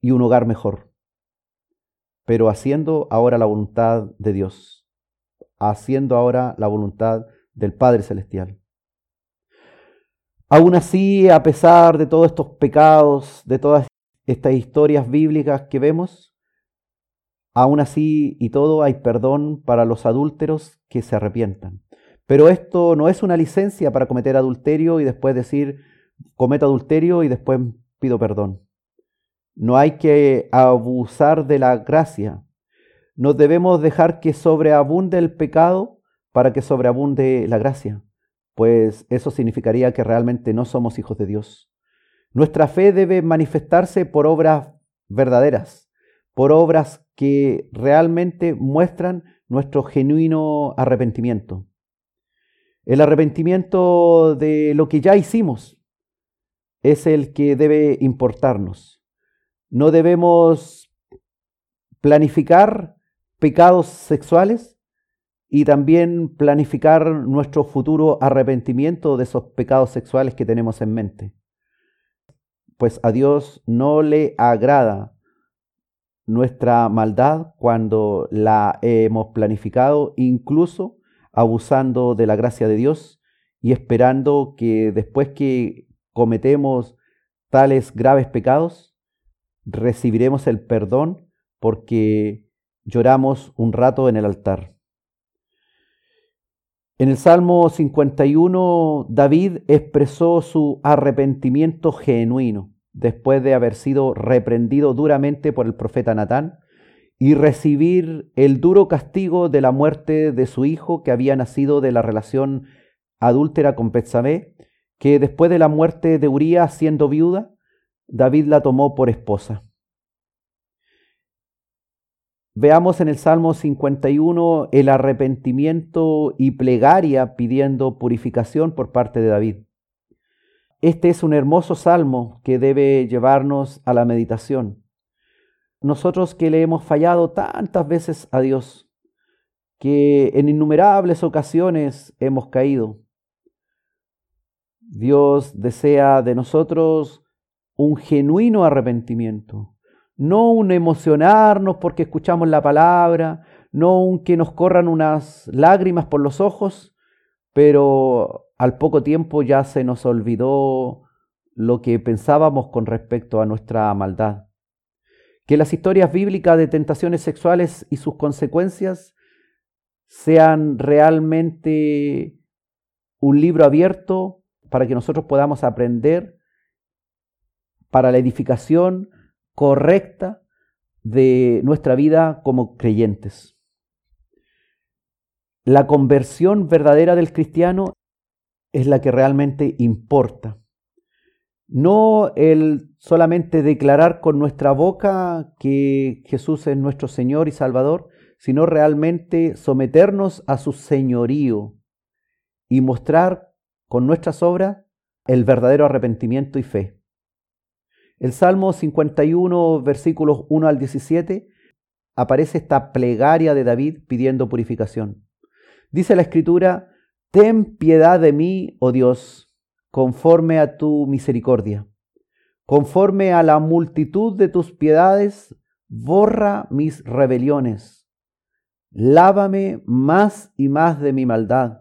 Speaker 2: y un hogar mejor, pero haciendo ahora la voluntad de Dios, haciendo ahora la voluntad del Padre Celestial. Aún así, a pesar de todos estos pecados, de todas estas historias bíblicas que vemos, aún así y todo hay perdón para los adúlteros que se arrepientan. Pero esto no es una licencia para cometer adulterio y después decir, cometo adulterio y después pido perdón. No hay que abusar de la gracia. No debemos dejar que sobreabunde el pecado para que sobreabunde la gracia, pues eso significaría que realmente no somos hijos de Dios. Nuestra fe debe manifestarse por obras verdaderas, por obras que realmente muestran nuestro genuino arrepentimiento. El arrepentimiento de lo que ya hicimos es el que debe importarnos. No debemos planificar pecados sexuales y también planificar nuestro futuro arrepentimiento de esos pecados sexuales que tenemos en mente. Pues a Dios no le agrada nuestra maldad cuando la hemos planificado, incluso abusando de la gracia de Dios y esperando que después que cometemos tales graves pecados, recibiremos el perdón porque lloramos un rato en el altar. En el Salmo 51, David expresó su arrepentimiento genuino después de haber sido reprendido duramente por el profeta Natán y recibir el duro castigo de la muerte de su hijo que había nacido de la relación adúltera con Betsabé, que después de la muerte de Urías siendo viuda, David la tomó por esposa. Veamos en el Salmo 51 el arrepentimiento y plegaria pidiendo purificación por parte de David. Este es un hermoso salmo que debe llevarnos a la meditación. Nosotros que le hemos fallado tantas veces a Dios, que en innumerables ocasiones hemos caído. Dios desea de nosotros un genuino arrepentimiento, no un emocionarnos porque escuchamos la palabra, no un que nos corran unas lágrimas por los ojos, pero al poco tiempo ya se nos olvidó lo que pensábamos con respecto a nuestra maldad. Que las historias bíblicas de tentaciones sexuales y sus consecuencias sean realmente un libro abierto para que nosotros podamos aprender para la edificación correcta de nuestra vida como creyentes. La conversión verdadera del cristiano es la que realmente importa. No el solamente declarar con nuestra boca que Jesús es nuestro Señor y Salvador, sino realmente someternos a su señorío y mostrar con nuestras obras el verdadero arrepentimiento y fe. El Salmo 51, versículos 1 al 17, aparece esta plegaria de David pidiendo purificación. Dice la escritura, Ten piedad de mí, oh Dios, conforme a tu misericordia. Conforme a la multitud de tus piedades, borra mis rebeliones. Lávame más y más de mi maldad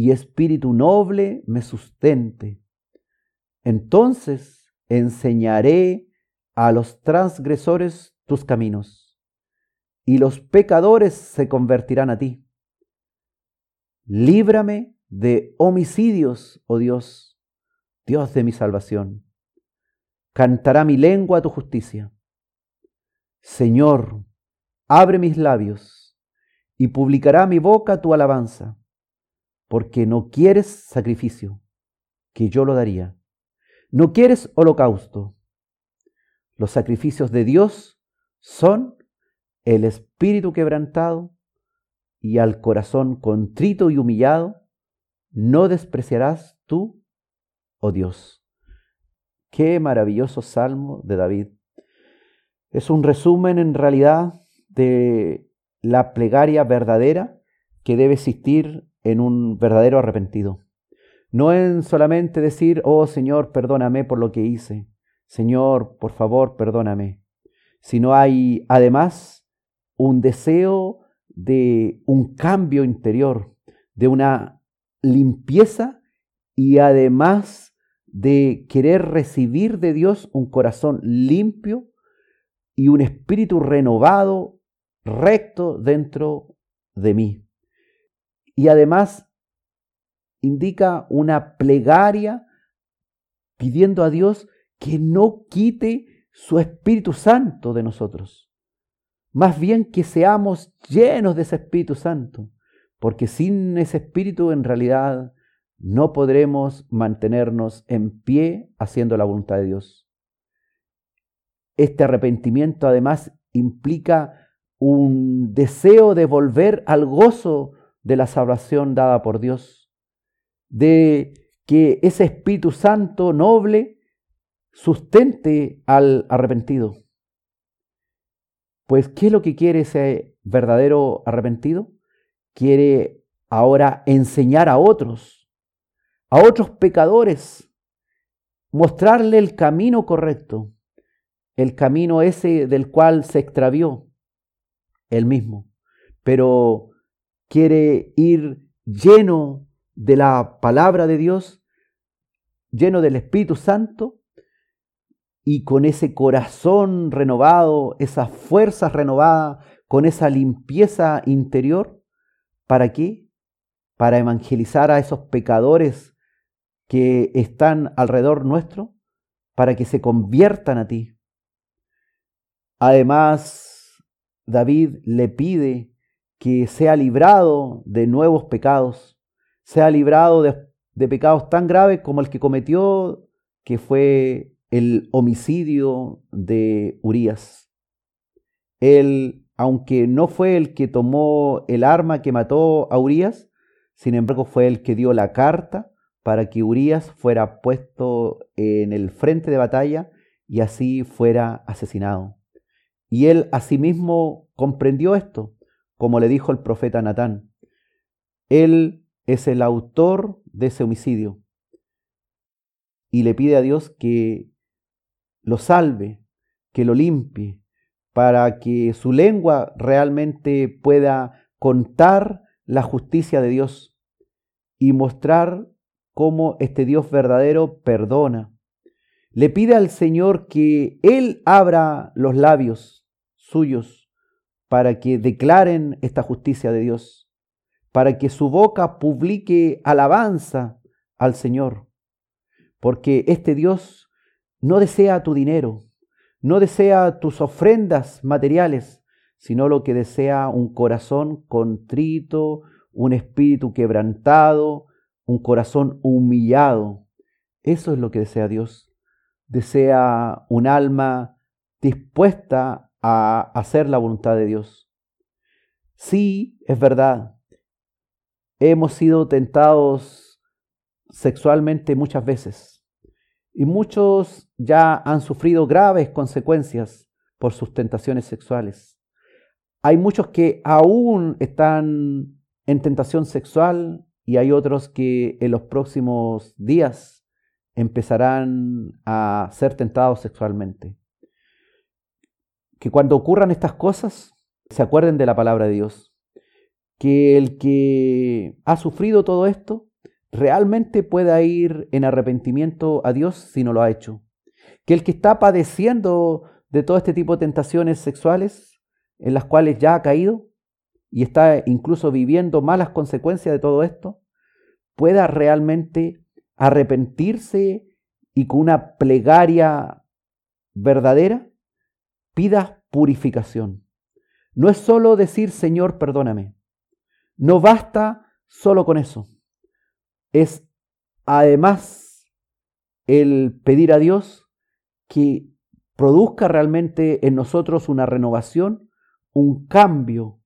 Speaker 2: y espíritu noble me sustente. Entonces enseñaré a los transgresores tus caminos y los pecadores se convertirán a ti. Líbrame de homicidios, oh Dios, Dios de mi salvación. Cantará mi lengua tu justicia. Señor, abre mis labios y publicará mi boca tu alabanza, porque no quieres sacrificio, que yo lo daría. No quieres holocausto. Los sacrificios de Dios son el espíritu quebrantado y al corazón contrito y humillado, no despreciarás tú, oh Dios. Qué maravilloso salmo de David. Es un resumen en realidad de la plegaria verdadera que debe existir en un verdadero arrepentido. No en solamente decir, oh Señor, perdóname por lo que hice. Señor, por favor, perdóname. Sino hay además un deseo de un cambio interior, de una limpieza y además de querer recibir de Dios un corazón limpio y un espíritu renovado, recto dentro de mí. Y además indica una plegaria pidiendo a Dios que no quite su Espíritu Santo de nosotros. Más bien que seamos llenos de ese Espíritu Santo, porque sin ese Espíritu en realidad no podremos mantenernos en pie haciendo la voluntad de Dios. Este arrepentimiento además implica un deseo de volver al gozo de la salvación dada por Dios, de que ese Espíritu Santo noble sustente al arrepentido. Pues, ¿qué es lo que quiere ese verdadero arrepentido? Quiere ahora enseñar a otros, a otros pecadores, mostrarle el camino correcto, el camino ese del cual se extravió él mismo, pero quiere ir lleno de la palabra de Dios, lleno del Espíritu Santo, y con ese corazón renovado, esa fuerza renovada, con esa limpieza interior, ¿para qué? Para evangelizar a esos pecadores que están alrededor nuestro, para que se conviertan a ti. Además, David le pide que sea librado de nuevos pecados, sea librado de, de pecados tan graves como el que cometió, que fue el homicidio de Urias. Él, aunque no fue el que tomó el arma que mató a Urias, sin embargo fue el que dio la carta para que Urias fuera puesto en el frente de batalla y así fuera asesinado. Y él asimismo comprendió esto, como le dijo el profeta Natán. Él es el autor de ese homicidio y le pide a Dios que lo salve, que lo limpie, para que su lengua realmente pueda contar la justicia de Dios y mostrar cómo este Dios verdadero perdona. Le pide al Señor que Él abra los labios suyos para que declaren esta justicia de Dios, para que su boca publique alabanza al Señor, porque este Dios no desea tu dinero, no desea tus ofrendas materiales, sino lo que desea un corazón contrito, un espíritu quebrantado, un corazón humillado. Eso es lo que desea Dios. Desea un alma dispuesta a hacer la voluntad de Dios. Sí, es verdad. Hemos sido tentados sexualmente muchas veces y muchos ya han sufrido graves consecuencias por sus tentaciones sexuales. Hay muchos que aún están en tentación sexual y hay otros que en los próximos días empezarán a ser tentados sexualmente. Que cuando ocurran estas cosas, se acuerden de la palabra de Dios. Que el que ha sufrido todo esto realmente pueda ir en arrepentimiento a Dios si no lo ha hecho. Que el que está padeciendo de todo este tipo de tentaciones sexuales en las cuales ya ha caído y está incluso viviendo malas consecuencias de todo esto, pueda realmente arrepentirse y con una plegaria verdadera pida purificación. No es solo decir Señor, perdóname. No basta solo con eso es además el pedir a Dios que produzca realmente en nosotros una renovación, un cambio,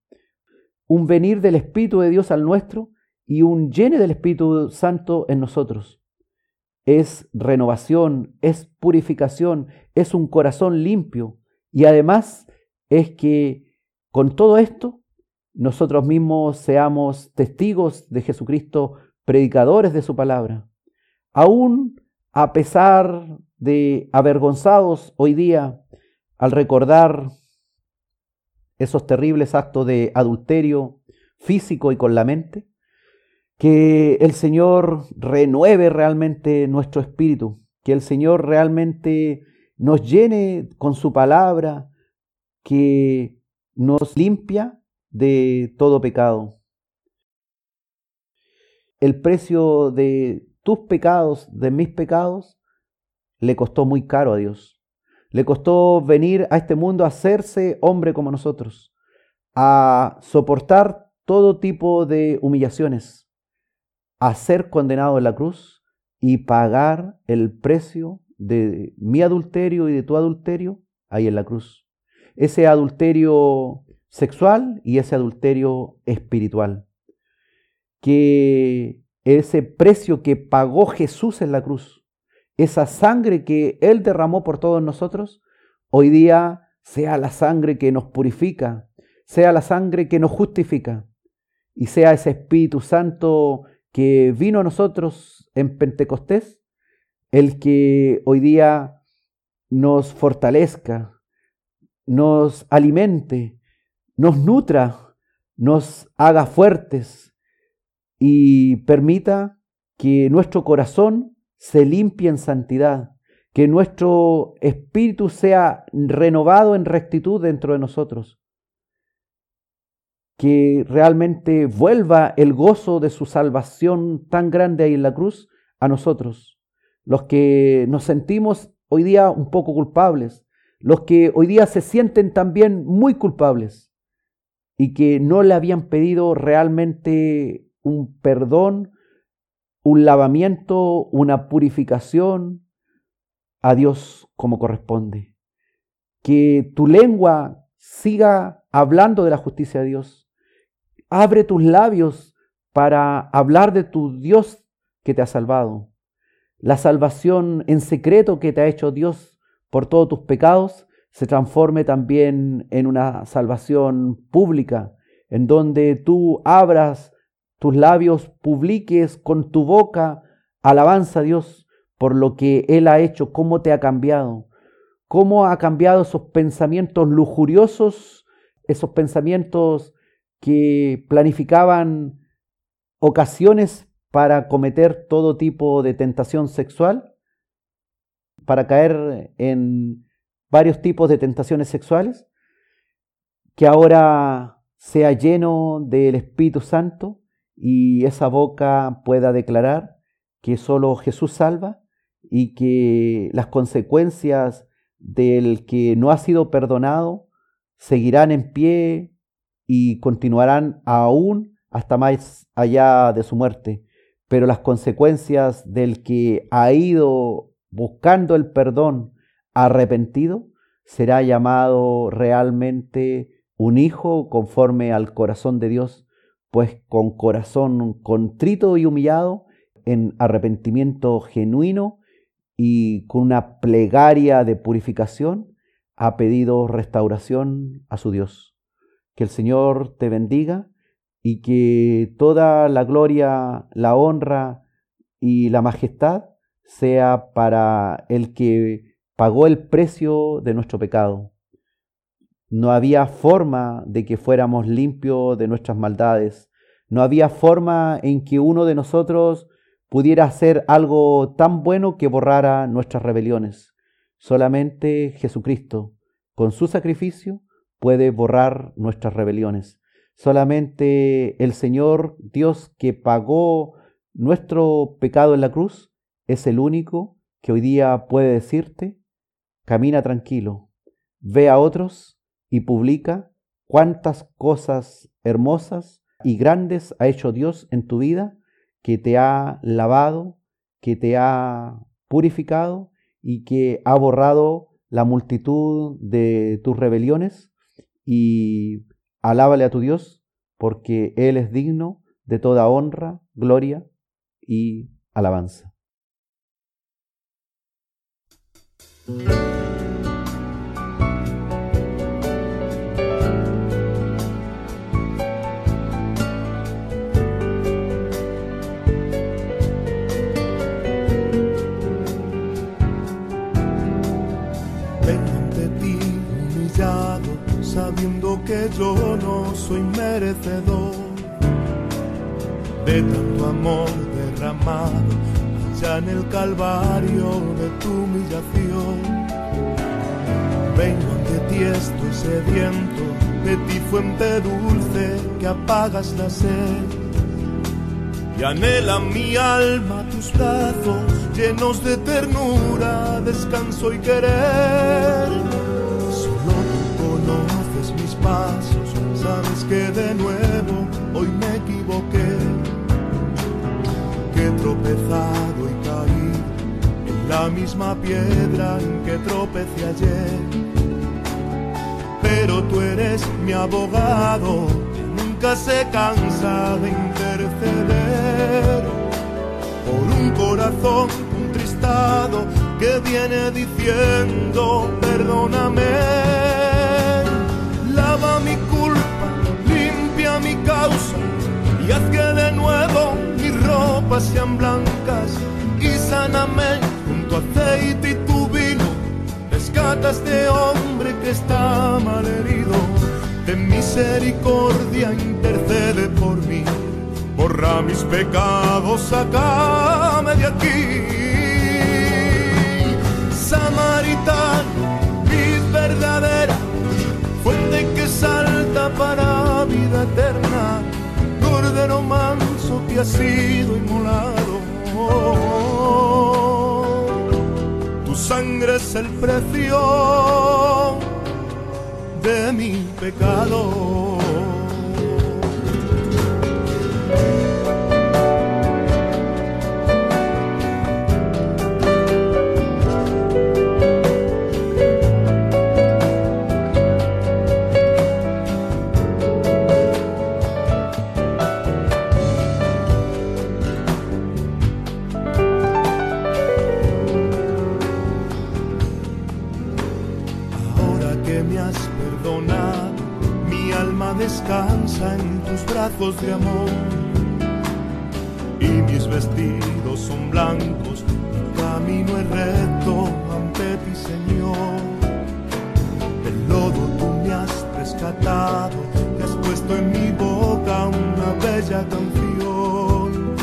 Speaker 2: un venir del Espíritu de Dios al nuestro y un llene del Espíritu Santo en nosotros. Es renovación, es purificación, es un corazón limpio y además es que con todo esto nosotros mismos seamos testigos de Jesucristo predicadores de su palabra, aún a pesar de avergonzados hoy día al recordar esos terribles actos de adulterio físico y con la mente, que el Señor renueve realmente nuestro espíritu, que el Señor realmente nos llene con su palabra, que nos limpia de todo pecado el precio de tus pecados, de mis pecados, le costó muy caro a Dios. Le costó venir a este mundo a hacerse hombre como nosotros, a soportar todo tipo de humillaciones, a ser condenado en la cruz y pagar el precio de mi adulterio y de tu adulterio ahí en la cruz. Ese adulterio sexual y ese adulterio espiritual que ese precio que pagó Jesús en la cruz, esa sangre que Él derramó por todos nosotros, hoy día sea la sangre que nos purifica, sea la sangre que nos justifica y sea ese Espíritu Santo que vino a nosotros en Pentecostés, el que hoy día nos fortalezca, nos alimente, nos nutra, nos haga fuertes, y permita que nuestro corazón se limpie en santidad, que nuestro espíritu sea renovado en rectitud dentro de nosotros, que realmente vuelva el gozo de su salvación tan grande ahí en la cruz a nosotros, los que nos sentimos hoy día un poco culpables, los que hoy día se sienten también muy culpables y que no le habían pedido realmente un perdón, un lavamiento, una purificación a Dios como corresponde. Que tu lengua siga hablando de la justicia de Dios. Abre tus labios para hablar de tu Dios que te ha salvado. La salvación en secreto que te ha hecho Dios por todos tus pecados se transforme también en una salvación pública, en donde tú abras tus labios, publiques con tu boca alabanza a Dios por lo que Él ha hecho, cómo te ha cambiado, cómo ha cambiado esos pensamientos lujuriosos, esos pensamientos que planificaban ocasiones para cometer todo tipo de tentación sexual, para caer en varios tipos de tentaciones sexuales, que ahora sea lleno del Espíritu Santo y esa boca pueda declarar que solo Jesús salva y que las consecuencias del que no ha sido perdonado seguirán en pie y continuarán aún hasta más allá de su muerte. Pero las consecuencias del que ha ido buscando el perdón arrepentido, será llamado realmente un hijo conforme al corazón de Dios, pues con corazón contrito y humillado, en arrepentimiento genuino y con una plegaria de purificación, ha pedido restauración a su Dios. Que el Señor te bendiga y que toda la gloria, la honra y la majestad sea para el que pagó el precio de nuestro pecado. No había forma de que fuéramos limpios de nuestras maldades. No había forma en que uno de nosotros pudiera hacer algo tan bueno que borrara nuestras rebeliones. Solamente Jesucristo, con su sacrificio, puede borrar nuestras rebeliones. Solamente el Señor Dios que pagó nuestro pecado en la cruz es el único que hoy día puede decirte, camina tranquilo, ve a otros y publica cuántas cosas hermosas y grandes ha hecho Dios en tu vida, que te ha lavado, que te ha purificado y que ha borrado la multitud de tus rebeliones y alábale a tu Dios porque Él es digno de toda honra, gloria y alabanza.
Speaker 5: No soy merecedor de tanto amor derramado allá en el calvario de tu humillación. Vengo ante ti, estoy sediento de ti, fuente dulce que apagas la sed. Y anhela mi alma tus brazos llenos de ternura, descanso y querer pasos, sabes que de nuevo hoy me equivoqué, que he tropezado y caí en la misma piedra en que tropecé ayer. Pero tú eres mi abogado, nunca se cansa de interceder. Por un corazón contristado que viene diciendo perdóname lava mi culpa, limpia mi causa y haz que de nuevo mis ropas sean blancas y sáname junto a aceite y tu vino. Rescata este hombre que está mal herido, de misericordia intercede por mí. Borra mis pecados, sacame de aquí Samaritano, fuente que para vida eterna, cordero manso que ha sido inmolado. Tu sangre es el precio de mi pecado. De amor. Y mis vestidos son blancos, mi camino es recto ante ti, Señor. Del lodo tú me has rescatado, y has puesto en mi boca una bella canción.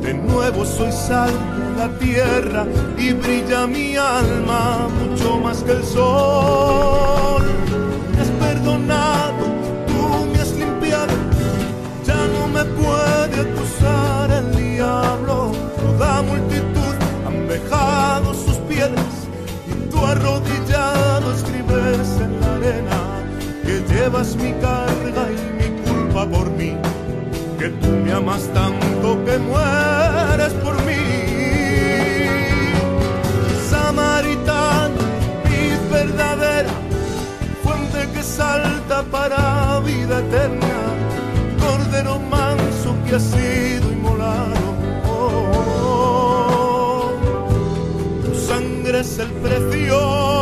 Speaker 5: De nuevo soy sal de la tierra y brilla mi alma mucho más que el sol. Me has perdonado, en la arena que llevas mi carga y mi culpa por mí que tú me amas tanto que mueres por mí. Samaritano, vid verdadera, fuente que salta para vida eterna, cordero manso que ha sido inmolado. Oh, tu sangre es el precio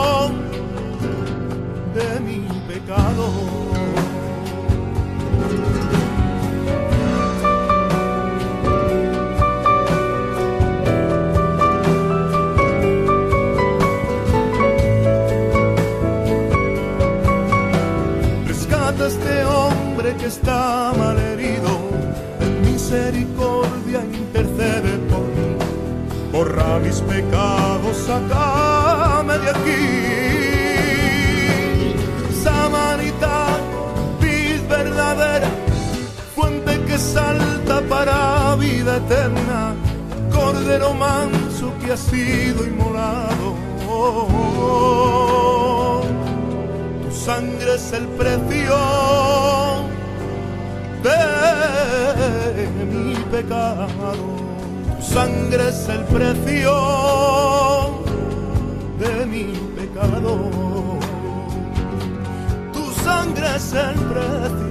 Speaker 5: está mal herido, en misericordia intercede por mí. Borra mis pecados, sacame de aquí. Samaritano, vid verdadera, fuente que salta para vida eterna, cordero manso que ha sido inmolado. Tu sangre es el precio de mi pecado. Tu sangre es el precio de mi pecado. Tu sangre es el precio